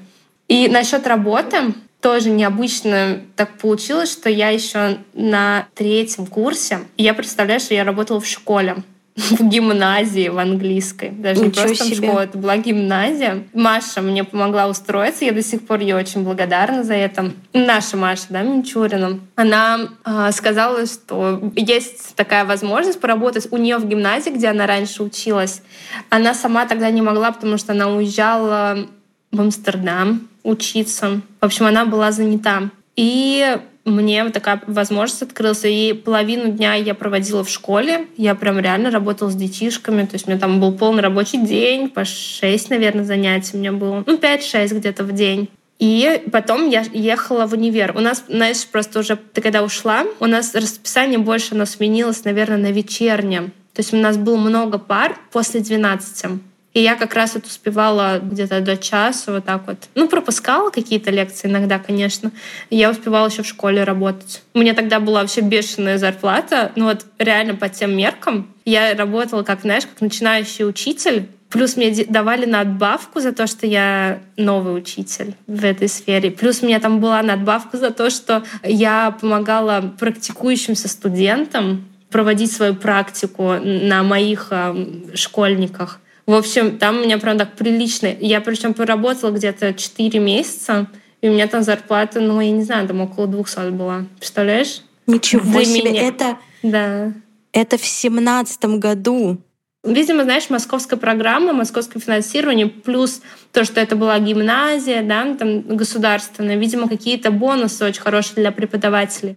И насчет работы, тоже необычно так получилось, что я еще на третьем курсе, я представляю, что я работала в школе (laughs) в гимназии в английской. Даже Ничего не просто себе. школа, это была гимназия. Маша мне помогла устроиться, я до сих пор ей очень благодарна за это. Наша Маша, да, Минчурина. Она э, сказала, что есть такая возможность поработать у нее в гимназии, где она раньше училась. Она сама тогда не могла, потому что она уезжала в Амстердам учиться. В общем, она была занята. И мне вот такая возможность открылась. И половину дня я проводила в школе. Я прям реально работала с детишками. То есть у меня там был полный рабочий день, по 6, наверное, занятий у меня было. Ну, 5-6 где-то в день. И потом я ехала в универ. У нас, знаешь, просто уже ты когда ушла, у нас расписание больше оно сменилось, наверное, на вечернее. То есть у нас было много пар после 12. И я как раз вот успевала где-то до часа вот так вот. Ну, пропускала какие-то лекции иногда, конечно. Я успевала еще в школе работать. У меня тогда была вообще бешеная зарплата. Ну вот реально по тем меркам. Я работала, как, знаешь, как начинающий учитель. Плюс мне давали надбавку за то, что я новый учитель в этой сфере. Плюс у меня там была надбавка за то, что я помогала практикующимся студентам проводить свою практику на моих э, школьниках. В общем, там у меня прям так прилично. Я причем поработала где-то 4 месяца, и у меня там зарплата, ну, я не знаю, там около 200 была. Представляешь? Ничего Для себе. Меня. Это, да. это в семнадцатом году. Видимо, знаешь, московская программа, московское финансирование, плюс то, что это была гимназия, да, там государственная, видимо, какие-то бонусы очень хорошие для преподавателей.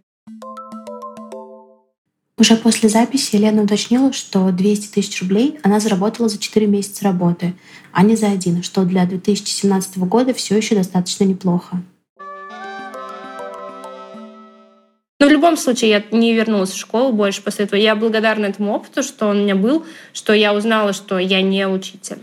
Уже после записи Елена уточнила, что 200 тысяч рублей она заработала за 4 месяца работы, а не за один, что для 2017 года все еще достаточно неплохо. Но в любом случае я не вернулась в школу больше после этого. Я благодарна этому опыту, что он у меня был, что я узнала, что я не учитель.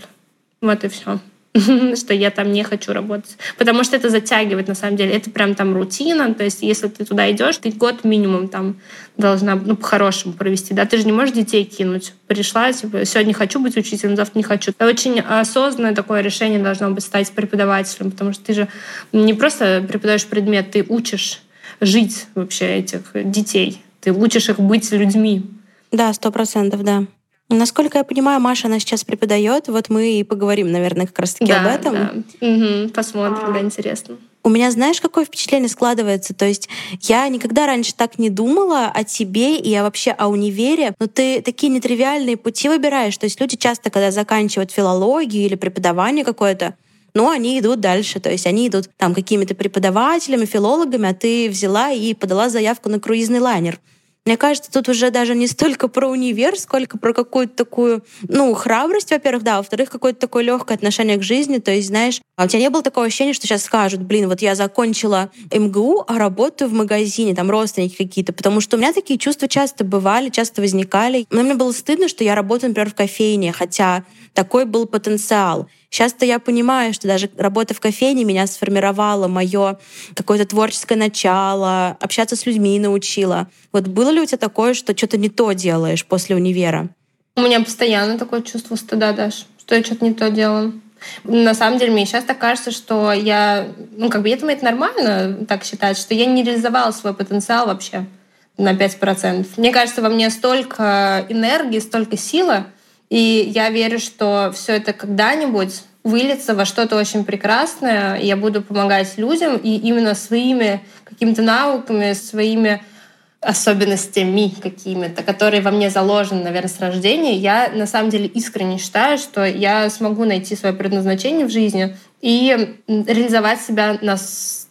Вот и все. (laughs) что я там не хочу работать. Потому что это затягивает, на самом деле. Это прям там рутина. То есть если ты туда идешь, ты год минимум там должна ну, по-хорошему провести. Да? Ты же не можешь детей кинуть. Пришла, типа, сегодня хочу быть учителем, завтра не хочу. Это очень осознанное такое решение должно быть стать преподавателем, потому что ты же не просто преподаешь предмет, ты учишь жить вообще этих детей. Ты учишь их быть людьми. Да, сто процентов, да. Насколько я понимаю, Маша, она сейчас преподает. Вот мы и поговорим, наверное, как раз-таки да, об этом. Да. Угу, посмотрим, а... да, интересно. У меня, знаешь, какое впечатление складывается? То есть я никогда раньше так не думала о тебе и вообще о универе, но ты такие нетривиальные пути выбираешь. То есть люди часто, когда заканчивают филологию или преподавание какое-то, но они идут дальше, то есть они идут там какими-то преподавателями, филологами, а ты взяла и подала заявку на круизный лайнер. Мне кажется, тут уже даже не столько про универ, сколько про какую-то такую, ну, храбрость, во-первых, да, во-вторых, какое-то такое легкое отношение к жизни. То есть, знаешь, а у тебя не было такого ощущения, что сейчас скажут, блин, вот я закончила МГУ, а работаю в магазине, там родственники какие-то. Потому что у меня такие чувства часто бывали, часто возникали. Но мне было стыдно, что я работаю, например, в кофейне, хотя такой был потенциал. Сейчас-то я понимаю, что даже работа в кофейне меня сформировала, мое какое-то творческое начало, общаться с людьми научила. Вот было ли у тебя такое, что что-то не то делаешь после универа? У меня постоянно такое чувство стыда, Даш, что я что-то не то делаю. На самом деле, мне сейчас так кажется, что я, ну, как бы, я думаю, это нормально так считать, что я не реализовала свой потенциал вообще на 5%. Мне кажется, во мне столько энергии, столько силы, и я верю, что все это когда-нибудь выльется во что-то очень прекрасное. Я буду помогать людям и именно своими какими-то навыками, своими особенностями какими-то, которые во мне заложены, наверное, с рождения, я на самом деле искренне считаю, что я смогу найти свое предназначение в жизни и реализовать себя на,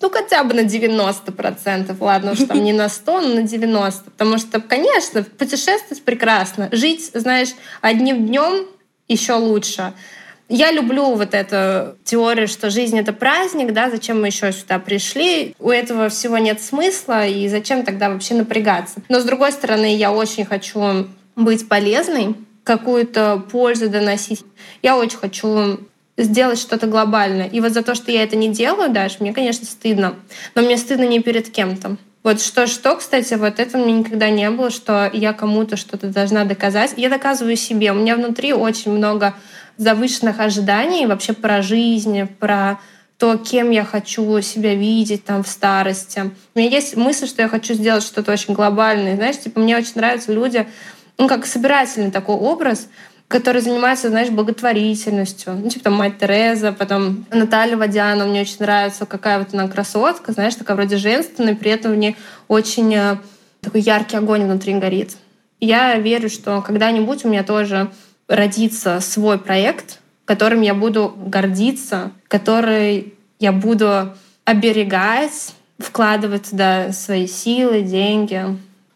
ну, хотя бы на 90%. Ладно уж там не на 100, но на 90%. Потому что, конечно, путешествовать прекрасно. Жить, знаешь, одним днем еще лучше. Я люблю вот эту теорию, что жизнь — это праздник, да, зачем мы еще сюда пришли? У этого всего нет смысла, и зачем тогда вообще напрягаться? Но, с другой стороны, я очень хочу быть полезной, какую-то пользу доносить. Я очень хочу сделать что-то глобальное. И вот за то, что я это не делаю, даже мне, конечно, стыдно. Но мне стыдно не перед кем-то. Вот что-что, кстати, вот это меня никогда не было, что я кому-то что-то должна доказать. Я доказываю себе. У меня внутри очень много завышенных ожиданий вообще про жизнь, про то, кем я хочу себя видеть там в старости. У меня есть мысль, что я хочу сделать что-то очень глобальное. Знаешь, типа мне очень нравятся люди, ну, как собирательный такой образ, который занимается, знаешь, благотворительностью. Ну, типа там мать Тереза, потом Наталья Водянова. Мне очень нравится, какая вот она красотка, знаешь, такая вроде женственная, при этом в ней очень э, такой яркий огонь внутри горит. Я верю, что когда-нибудь у меня тоже родится свой проект, которым я буду гордиться, который я буду оберегать, вкладывать туда свои силы, деньги.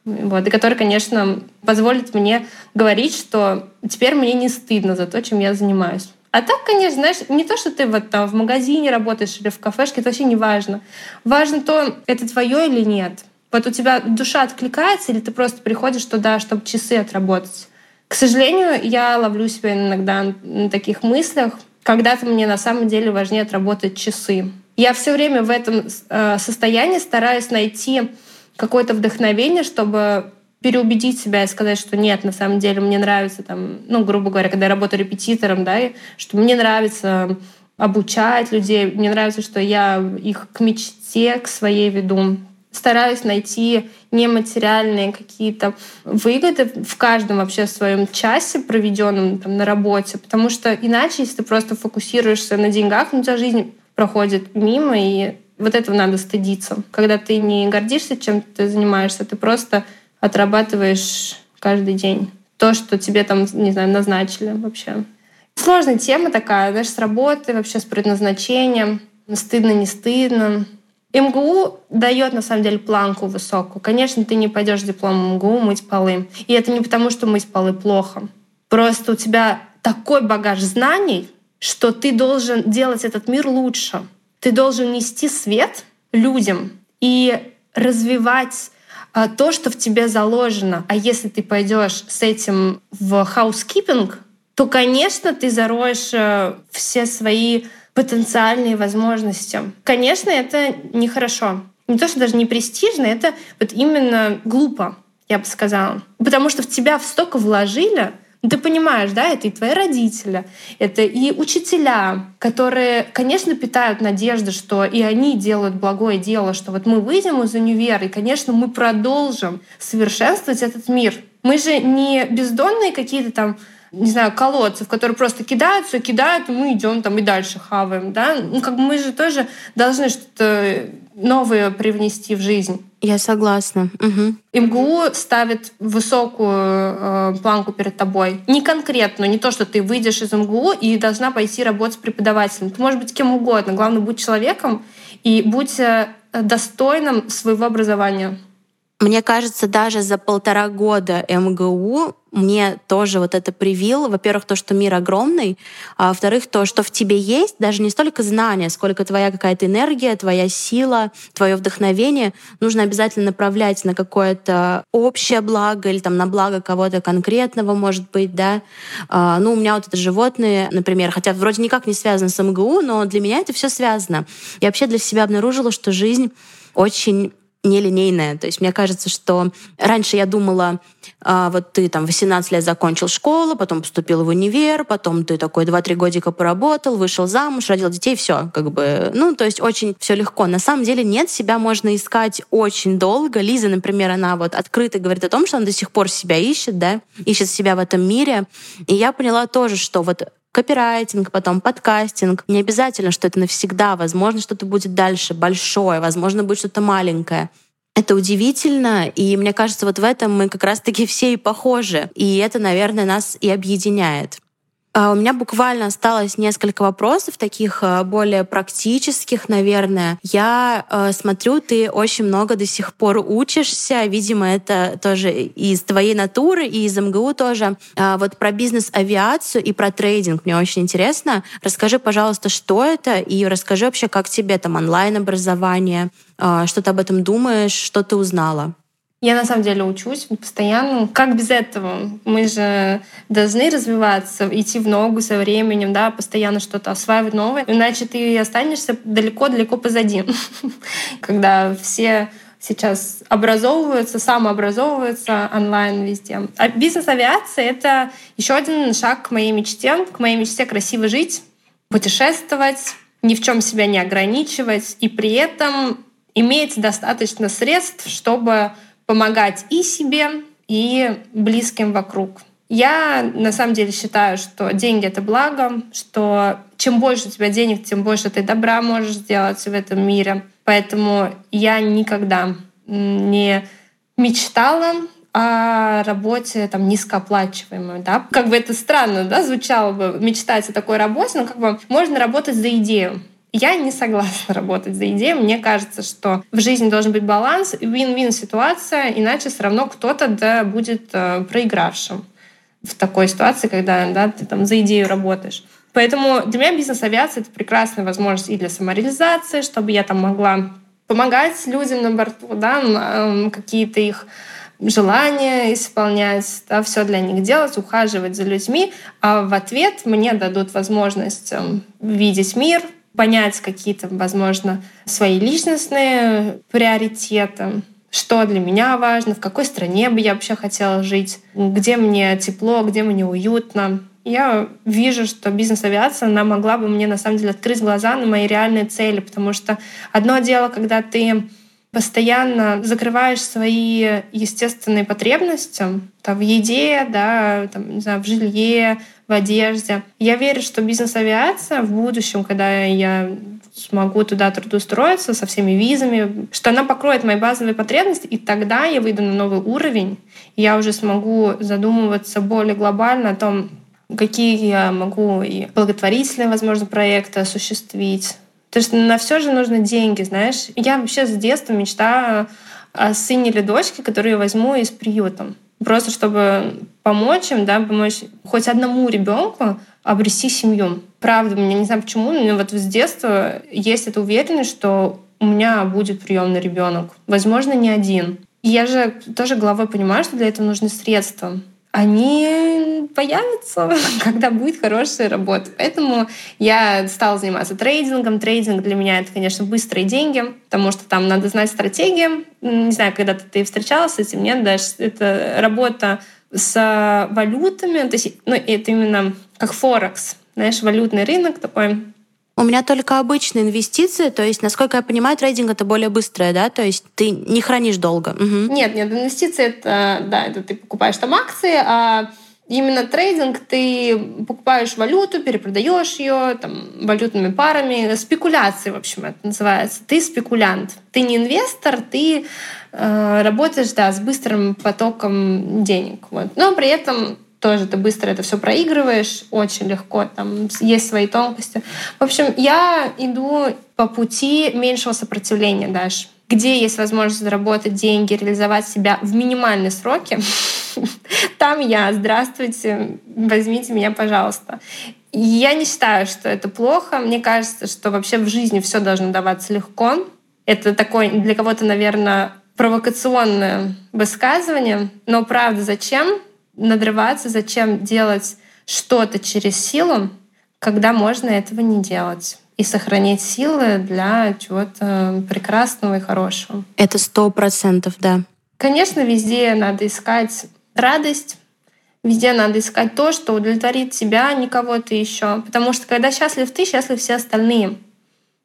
Вот, и который, конечно, позволит мне говорить, что теперь мне не стыдно за то, чем я занимаюсь. А так, конечно, знаешь, не то, что ты вот там в магазине работаешь или в кафешке, это вообще не важно. Важно то, это твое или нет. Вот у тебя душа откликается, или ты просто приходишь туда, чтобы часы отработать. К сожалению, я ловлю себя иногда на таких мыслях. Когда-то мне на самом деле важнее отработать часы. Я все время в этом э, состоянии стараюсь найти какое-то вдохновение, чтобы переубедить себя и сказать, что нет, на самом деле мне нравится, там, ну, грубо говоря, когда я работаю репетитором, да, что мне нравится обучать людей, мне нравится, что я их к мечте, к своей веду стараюсь найти нематериальные какие-то выгоды в каждом вообще своем часе, проведенном там, на работе, потому что иначе, если ты просто фокусируешься на деньгах, ну, у тебя жизнь проходит мимо, и вот этого надо стыдиться. Когда ты не гордишься, чем ты занимаешься, ты просто отрабатываешь каждый день то, что тебе там, не знаю, назначили вообще. Сложная тема такая, знаешь, с работы, вообще с предназначением. Стыдно, не стыдно. МГУ дает на самом деле планку высокую. Конечно, ты не пойдешь дипломом МГУ мыть полы. И это не потому, что мыть полы плохо. Просто у тебя такой багаж знаний, что ты должен делать этот мир лучше. Ты должен нести свет людям и развивать а, то, что в тебе заложено. А если ты пойдешь с этим в housekeeping, то, конечно, ты зароешь э, все свои потенциальные возможности. Конечно, это нехорошо. Не то, что даже не престижно, это вот именно глупо, я бы сказала. Потому что в тебя столько вложили, ну, ты понимаешь, да, это и твои родители, это и учителя, которые, конечно, питают надежды, что и они делают благое дело, что вот мы выйдем из универа, и, конечно, мы продолжим совершенствовать этот мир. Мы же не бездонные какие-то там не знаю, колодцев, которые просто кидаются, кидают, и мы идем там и дальше хаваем, да? Ну, как бы мы же тоже должны что-то новое привнести в жизнь. Я согласна. Угу. МГУ ставит высокую э, планку перед тобой. Не конкретно, не то, что ты выйдешь из МГУ и должна пойти работать с преподавателем. Ты можешь быть кем угодно. Главное, будь человеком и будь э, достойным своего образования. Мне кажется, даже за полтора года МГУ мне тоже вот это привил. Во-первых, то, что мир огромный, а во-вторых, то, что в тебе есть, даже не столько знания, сколько твоя какая-то энергия, твоя сила, твое вдохновение нужно обязательно направлять на какое-то общее благо или там на благо кого-то конкретного, может быть, да. А, ну, у меня вот это животные, например, хотя вроде никак не связано с МГУ, но для меня это все связано. Я вообще для себя обнаружила, что жизнь очень нелинейная. То есть мне кажется, что раньше я думала, а, вот ты там 18 лет закончил школу, потом поступил в универ, потом ты такой 2-3 годика поработал, вышел замуж, родил детей, все, как бы, ну, то есть очень все легко. На самом деле нет, себя можно искать очень долго. Лиза, например, она вот открыто говорит о том, что она до сих пор себя ищет, да, ищет себя в этом мире. И я поняла тоже, что вот копирайтинг, потом подкастинг. Не обязательно, что это навсегда. Возможно, что-то будет дальше большое, возможно, будет что-то маленькое. Это удивительно, и мне кажется, вот в этом мы как раз-таки (laughs) все и похожи. И это, наверное, нас и объединяет. А, у меня буквально осталось несколько вопросов, таких э, более практических, наверное. Я э, смотрю, ты очень много до сих пор учишься. Видимо, это тоже из твоей натуры и из МГУ тоже. А, вот про бизнес-авиацию и про трейдинг мне очень интересно. Расскажи, пожалуйста, что это, и расскажи вообще, как тебе там онлайн-образование, а, что ты об этом думаешь, что ты узнала. Я на самом деле учусь постоянно. Как без этого? Мы же должны развиваться, идти в ногу со временем, да, постоянно что-то осваивать новое. Иначе ты останешься далеко-далеко позади. (laughs) Когда все сейчас образовываются, самообразовываются онлайн везде. А бизнес-авиация — это еще один шаг к моей мечте, к моей мечте красиво жить, путешествовать, ни в чем себя не ограничивать и при этом иметь достаточно средств, чтобы помогать и себе, и близким вокруг. Я на самом деле считаю, что деньги — это благо, что чем больше у тебя денег, тем больше ты добра можешь сделать в этом мире. Поэтому я никогда не мечтала о работе там низкооплачиваемой, да. Как бы это странно, да, звучало бы мечтать о такой работе, но как бы можно работать за идею. Я не согласна работать за идею. Мне кажется, что в жизни должен быть баланс, вин-вин ситуация, иначе все равно кто-то да, будет э, проигравшим в такой ситуации, когда да, ты там за идею работаешь. Поэтому для меня бизнес-авиация — это прекрасная возможность и для самореализации, чтобы я там могла помогать людям на борту, да, какие-то их желания исполнять, да, все для них делать, ухаживать за людьми, а в ответ мне дадут возможность эм, видеть мир, понять какие-то, возможно, свои личностные приоритеты, что для меня важно, в какой стране бы я вообще хотела жить, где мне тепло, где мне уютно. Я вижу, что бизнес-авиация, она могла бы мне на самом деле открыть глаза на мои реальные цели, потому что одно дело, когда ты постоянно закрываешь свои естественные потребности там, в еде, да, там, не знаю, в жилье, в одежде. Я верю, что бизнес-авиация в будущем, когда я смогу туда трудоустроиться со всеми визами, что она покроет мои базовые потребности, и тогда я выйду на новый уровень, и я уже смогу задумываться более глобально о том, какие я могу и благотворительные, возможно, проекты осуществить. То есть на все же нужны деньги, знаешь. Я вообще с детства мечтаю о сыне или дочке, которую я возьму из приюта. Просто чтобы помочь им, да, помочь хоть одному ребенку обрести семью. Правда, меня не знаю почему, но вот с детства есть эта уверенность, что у меня будет приемный ребенок. Возможно, не один. И я же тоже головой понимаю, что для этого нужны средства они появятся, (laughs) когда будет хорошая работа. Поэтому я стала заниматься трейдингом. Трейдинг для меня это, конечно, быстрые деньги, потому что там надо знать стратегии. Не знаю, когда ты встречалась с этим, нет, даже это работа с валютами, то есть, ну, это именно как Форекс, знаешь, валютный рынок такой, у меня только обычные инвестиции, то есть, насколько я понимаю, трейдинг это более быстрое, да, то есть ты не хранишь долго. Угу. Нет, нет, инвестиции это, да, это ты покупаешь там акции, а именно трейдинг ты покупаешь валюту, перепродаешь ее там, валютными парами, спекуляции, в общем, это называется. Ты спекулянт, ты не инвестор, ты э, работаешь, да, с быстрым потоком денег, вот. Но при этом тоже ты быстро это все проигрываешь, очень легко, там есть свои тонкости. В общем, я иду по пути меньшего сопротивления даже где есть возможность заработать деньги, реализовать себя в минимальные сроки, (laughs) там я, здравствуйте, возьмите меня, пожалуйста. Я не считаю, что это плохо. Мне кажется, что вообще в жизни все должно даваться легко. Это такое для кого-то, наверное, провокационное высказывание. Но правда, зачем? Надрываться, зачем делать что-то через силу, когда можно этого не делать и сохранить силы для чего-то прекрасного и хорошего. Это сто процентов, да. Конечно, везде надо искать радость, везде надо искать то, что удовлетворит тебя, а не кого-то еще. Потому что когда счастлив ты, счастливы все остальные.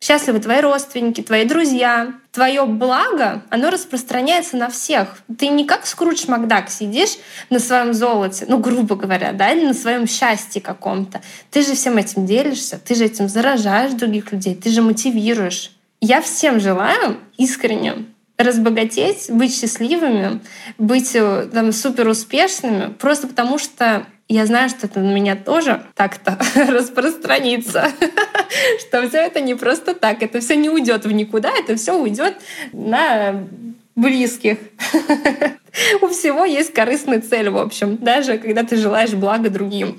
Счастливы твои родственники, твои друзья. Твое благо, оно распространяется на всех. Ты не как Скрудж Макдак сидишь на своем золоте, ну, грубо говоря, да, или на своем счастье каком-то. Ты же всем этим делишься, ты же этим заражаешь других людей, ты же мотивируешь. Я всем желаю искренне разбогатеть, быть счастливыми, быть э, там, супер успешными, просто потому что Я знаю, что это на меня тоже так-то (laughs) распространится, (laughs) что все это не просто так, это все не уйдет в никуда, это все уйдет на близких. (laughs) У всего есть корыстная цель, в общем, даже когда ты желаешь блага другим.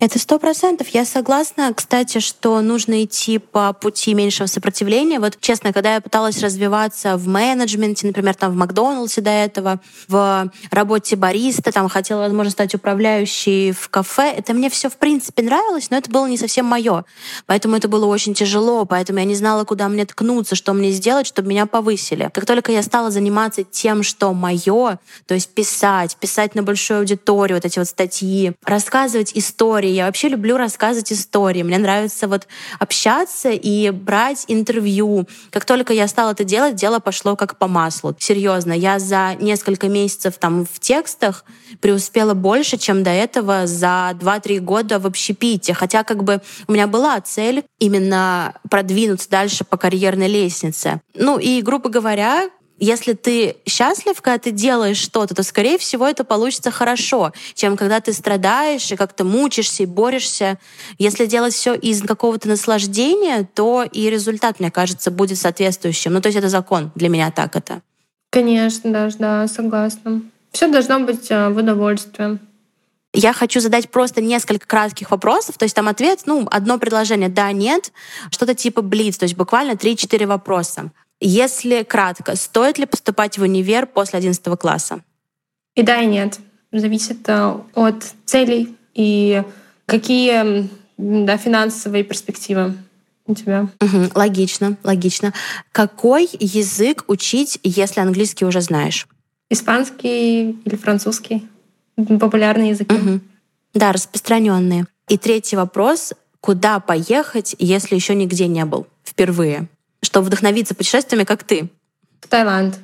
Это сто процентов. Я согласна, кстати, что нужно идти по пути меньшего сопротивления. Вот честно, когда я пыталась развиваться в менеджменте, например, там в Макдоналдсе до этого, в работе бариста, там хотела, возможно, стать управляющей в кафе, это мне все в принципе нравилось, но это было не совсем мое. Поэтому это было очень тяжело, поэтому я не знала, куда мне ткнуться, что мне сделать, чтобы меня повысили. Как только я стала заниматься тем, что мое, то есть писать, писать на большую аудиторию, вот эти вот статьи, рассказывать истории, истории. Я вообще люблю рассказывать истории. Мне нравится вот общаться и брать интервью. Как только я стала это делать, дело пошло как по маслу. Серьезно, я за несколько месяцев там в текстах преуспела больше, чем до этого за 2-3 года в общепите. Хотя как бы у меня была цель именно продвинуться дальше по карьерной лестнице. Ну и, грубо говоря, если ты счастлив, когда ты делаешь что-то, то, скорее всего, это получится хорошо, чем когда ты страдаешь и как-то мучишься и борешься. Если делать все из какого-то наслаждения, то и результат, мне кажется, будет соответствующим. Ну, то есть это закон. Для меня так это. Конечно, даже, да, согласна. Все должно быть э, в удовольствие. Я хочу задать просто несколько кратких вопросов, то есть там ответ, ну, одно предложение «да», «нет», что-то типа блиц, то есть буквально 3-4 вопроса. Если кратко, стоит ли поступать в универ после 11 класса? И да, и нет. Зависит э, от целей и какие да, финансовые перспективы у тебя. Угу, логично, логично. Какой язык учить, если английский уже знаешь? Испанский или французский. Популярные языки. Угу. Да, распространенные. И третий вопрос. Куда поехать, если еще нигде не был впервые? Чтобы вдохновиться путешествиями, как ты? В Таиланд.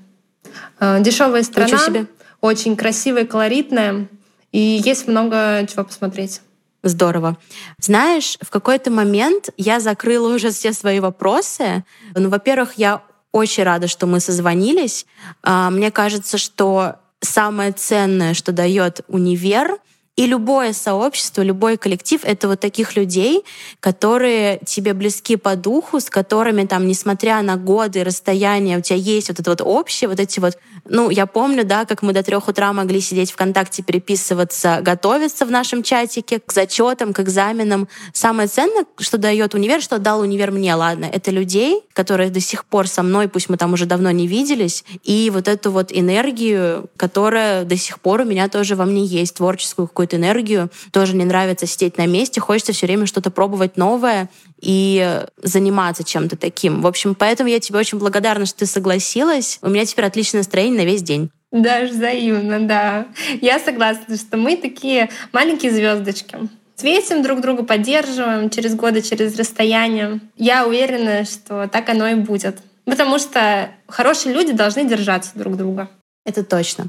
Э, Дешевая страна, очень красивая, колоритная, и есть много чего посмотреть. Здорово. Знаешь, в какой-то момент я закрыла уже все свои вопросы. Ну, во-первых, я очень рада, что мы созвонились. А, мне кажется, что самое ценное, что дает универ — и любое сообщество, любой коллектив — это вот таких людей, которые тебе близки по духу, с которыми там, несмотря на годы, расстояния, у тебя есть вот это вот общее, вот эти вот... Ну, я помню, да, как мы до трех утра могли сидеть ВКонтакте, переписываться, готовиться в нашем чатике к зачетам, к экзаменам. Самое ценное, что дает универ, что дал универ мне, ладно, это людей, которые до сих пор со мной, пусть мы там уже давно не виделись, и вот эту вот энергию, которая до сих пор у меня тоже во мне есть, творческую какую какую-то энергию. Тоже не нравится сидеть на месте, хочется все время что-то пробовать новое и заниматься чем-то таким. В общем, поэтому я тебе очень благодарна, что ты согласилась. У меня теперь отличное настроение на весь день. Даже взаимно, да. Я согласна, что мы такие маленькие звездочки. Светим друг друга, поддерживаем через годы, через расстояние. Я уверена, что так оно и будет. Потому что хорошие люди должны держаться друг друга. Это точно.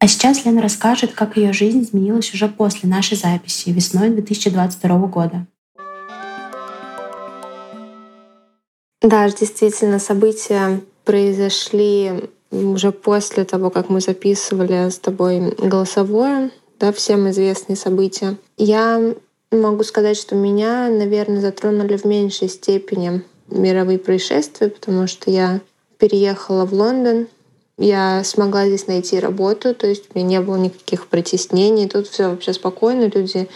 А сейчас Лена расскажет, как ее жизнь изменилась уже после нашей записи весной 2022 года. Да, действительно, события произошли уже после того, как мы записывали с тобой голосовое, да, всем известные события. Я могу сказать, что меня, наверное, затронули в меньшей степени мировые происшествия, потому что я переехала в Лондон я смогла здесь найти работу, то есть у меня не было никаких притеснений. Тут все вообще спокойно, люди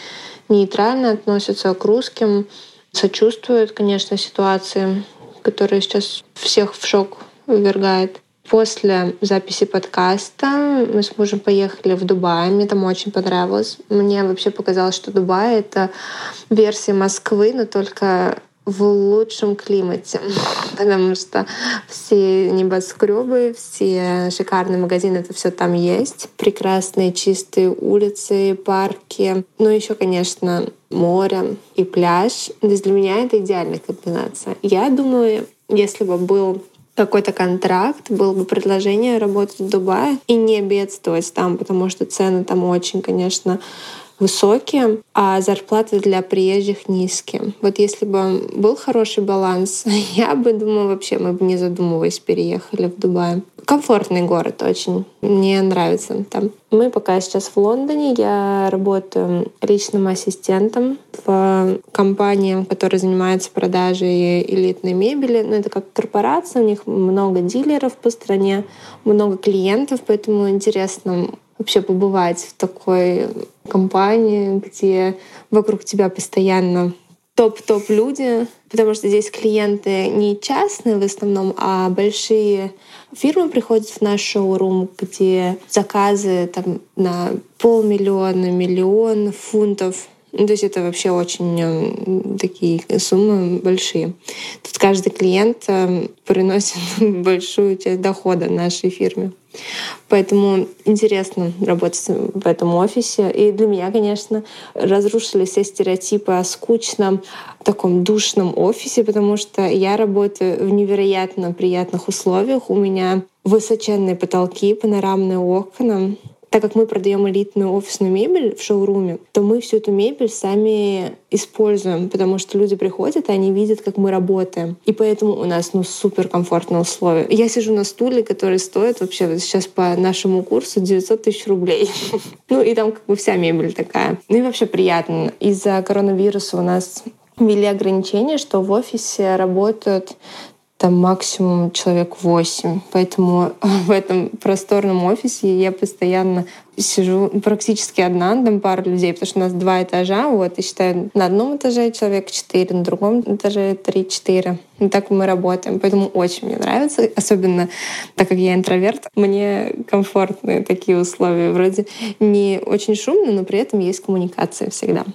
нейтрально относятся к русским, сочувствуют, конечно, ситуации, которая сейчас всех в шок ввергает. После записи подкаста мы с мужем поехали в Дубай. Мне там очень понравилось. Мне вообще показалось, что Дубай — это версия Москвы, но только в лучшем климате, (laughs) потому что все небоскребы, все шикарные магазины, это все там есть. Прекрасные чистые улицы, парки. Ну, еще, конечно, море и пляж. То есть для меня это идеальная комбинация. Я думаю, если бы был какой-то контракт, было бы предложение работать в Дубае и не бедствовать там, потому что цены там очень, конечно, высокие, а зарплаты для приезжих низкие. Вот если бы был хороший баланс, (laughs) я бы, думаю, вообще мы бы не задумываясь переехали в Дубай. Комфортный город очень. Мне нравится там. Мы пока сейчас в Лондоне. Я работаю личным ассистентом в компании, которая занимается продажей элитной мебели. Ну, это как корпорация, у них много дилеров по стране, много клиентов, поэтому интересно вообще побывать в такой компании, где вокруг тебя постоянно топ-топ люди, потому что здесь клиенты не частные в основном, а большие фирмы приходят в наш шоурум, где заказы там на полмиллиона, миллион фунтов. Ну, то есть это вообще очень э, такие суммы большие. Тут каждый клиент э, приносит (laughs) большую часть дохода нашей фирме. Поэтому интересно работать в этом офисе. И для меня, конечно, разрушили все стереотипы о скучном, таком душном офисе, потому что я работаю в невероятно приятных условиях. У меня высоченные потолки, панорамные окна, так как мы продаем элитную офисную мебель в шоуруме, то мы всю эту мебель сами используем, потому что люди приходят, и они видят, как мы работаем. И поэтому у нас ну, супер комфортные условия. Я сижу на стуле, который стоит вообще вот сейчас по нашему курсу 900 тысяч рублей. (laughs) ну и там как бы вся мебель такая. Ну и вообще приятно. Из-за коронавируса у нас ввели ограничения, что в офисе работают там максимум человек восемь, Поэтому (laughs) в этом просторном офисе я постоянно сижу практически одна, там пара людей, потому что у нас два этажа, вот, и считаю, на одном этаже человек четыре, на другом этаже три-четыре. И так мы работаем. Поэтому очень мне нравится, особенно так как я интроверт, мне комфортны такие условия. Вроде не очень шумно, но при этом есть коммуникация всегда.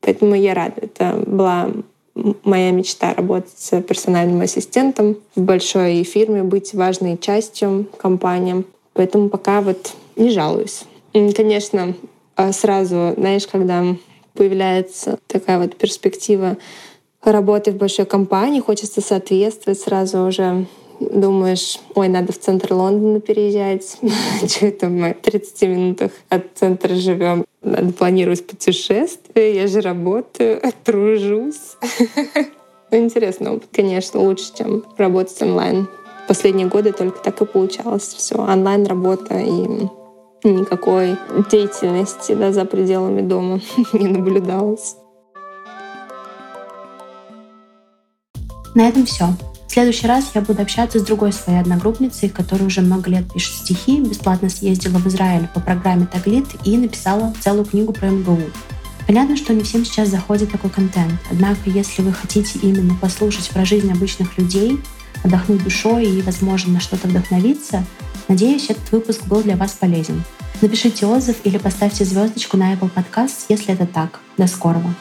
Поэтому я рада. Это была моя мечта работать с персональным ассистентом в большой фирме, быть важной частью компании. Поэтому пока вот не жалуюсь. Конечно, а, сразу, знаешь, когда появляется такая вот перспектива работы в большой компании, хочется соответствовать сразу уже думаешь, ой, надо в центр Лондона переезжать. (laughs) Что это мы в 30 минутах от центра живем? Надо планировать путешествие, я же работаю, (laughs) тружусь. (laughs) Ну, интересно опыт, конечно, лучше, чем работать онлайн. Последние годы только так и получалось. Все, онлайн-работа и никакой деятельности да, за пределами дома не наблюдалось. На этом все. Следующий раз я буду общаться с другой своей одногруппницей, которая уже много лет пишет стихи, бесплатно съездила в Израиль по программе Таглит и написала целую книгу про МГУ. Понятно, что не всем сейчас заходит такой контент, однако если вы хотите именно послушать про жизнь обычных людей, отдохнуть душой и, возможно, на что-то вдохновиться, надеюсь, этот выпуск был для вас полезен. Напишите отзыв или поставьте звездочку на Apple Podcast, если это так. До скорого!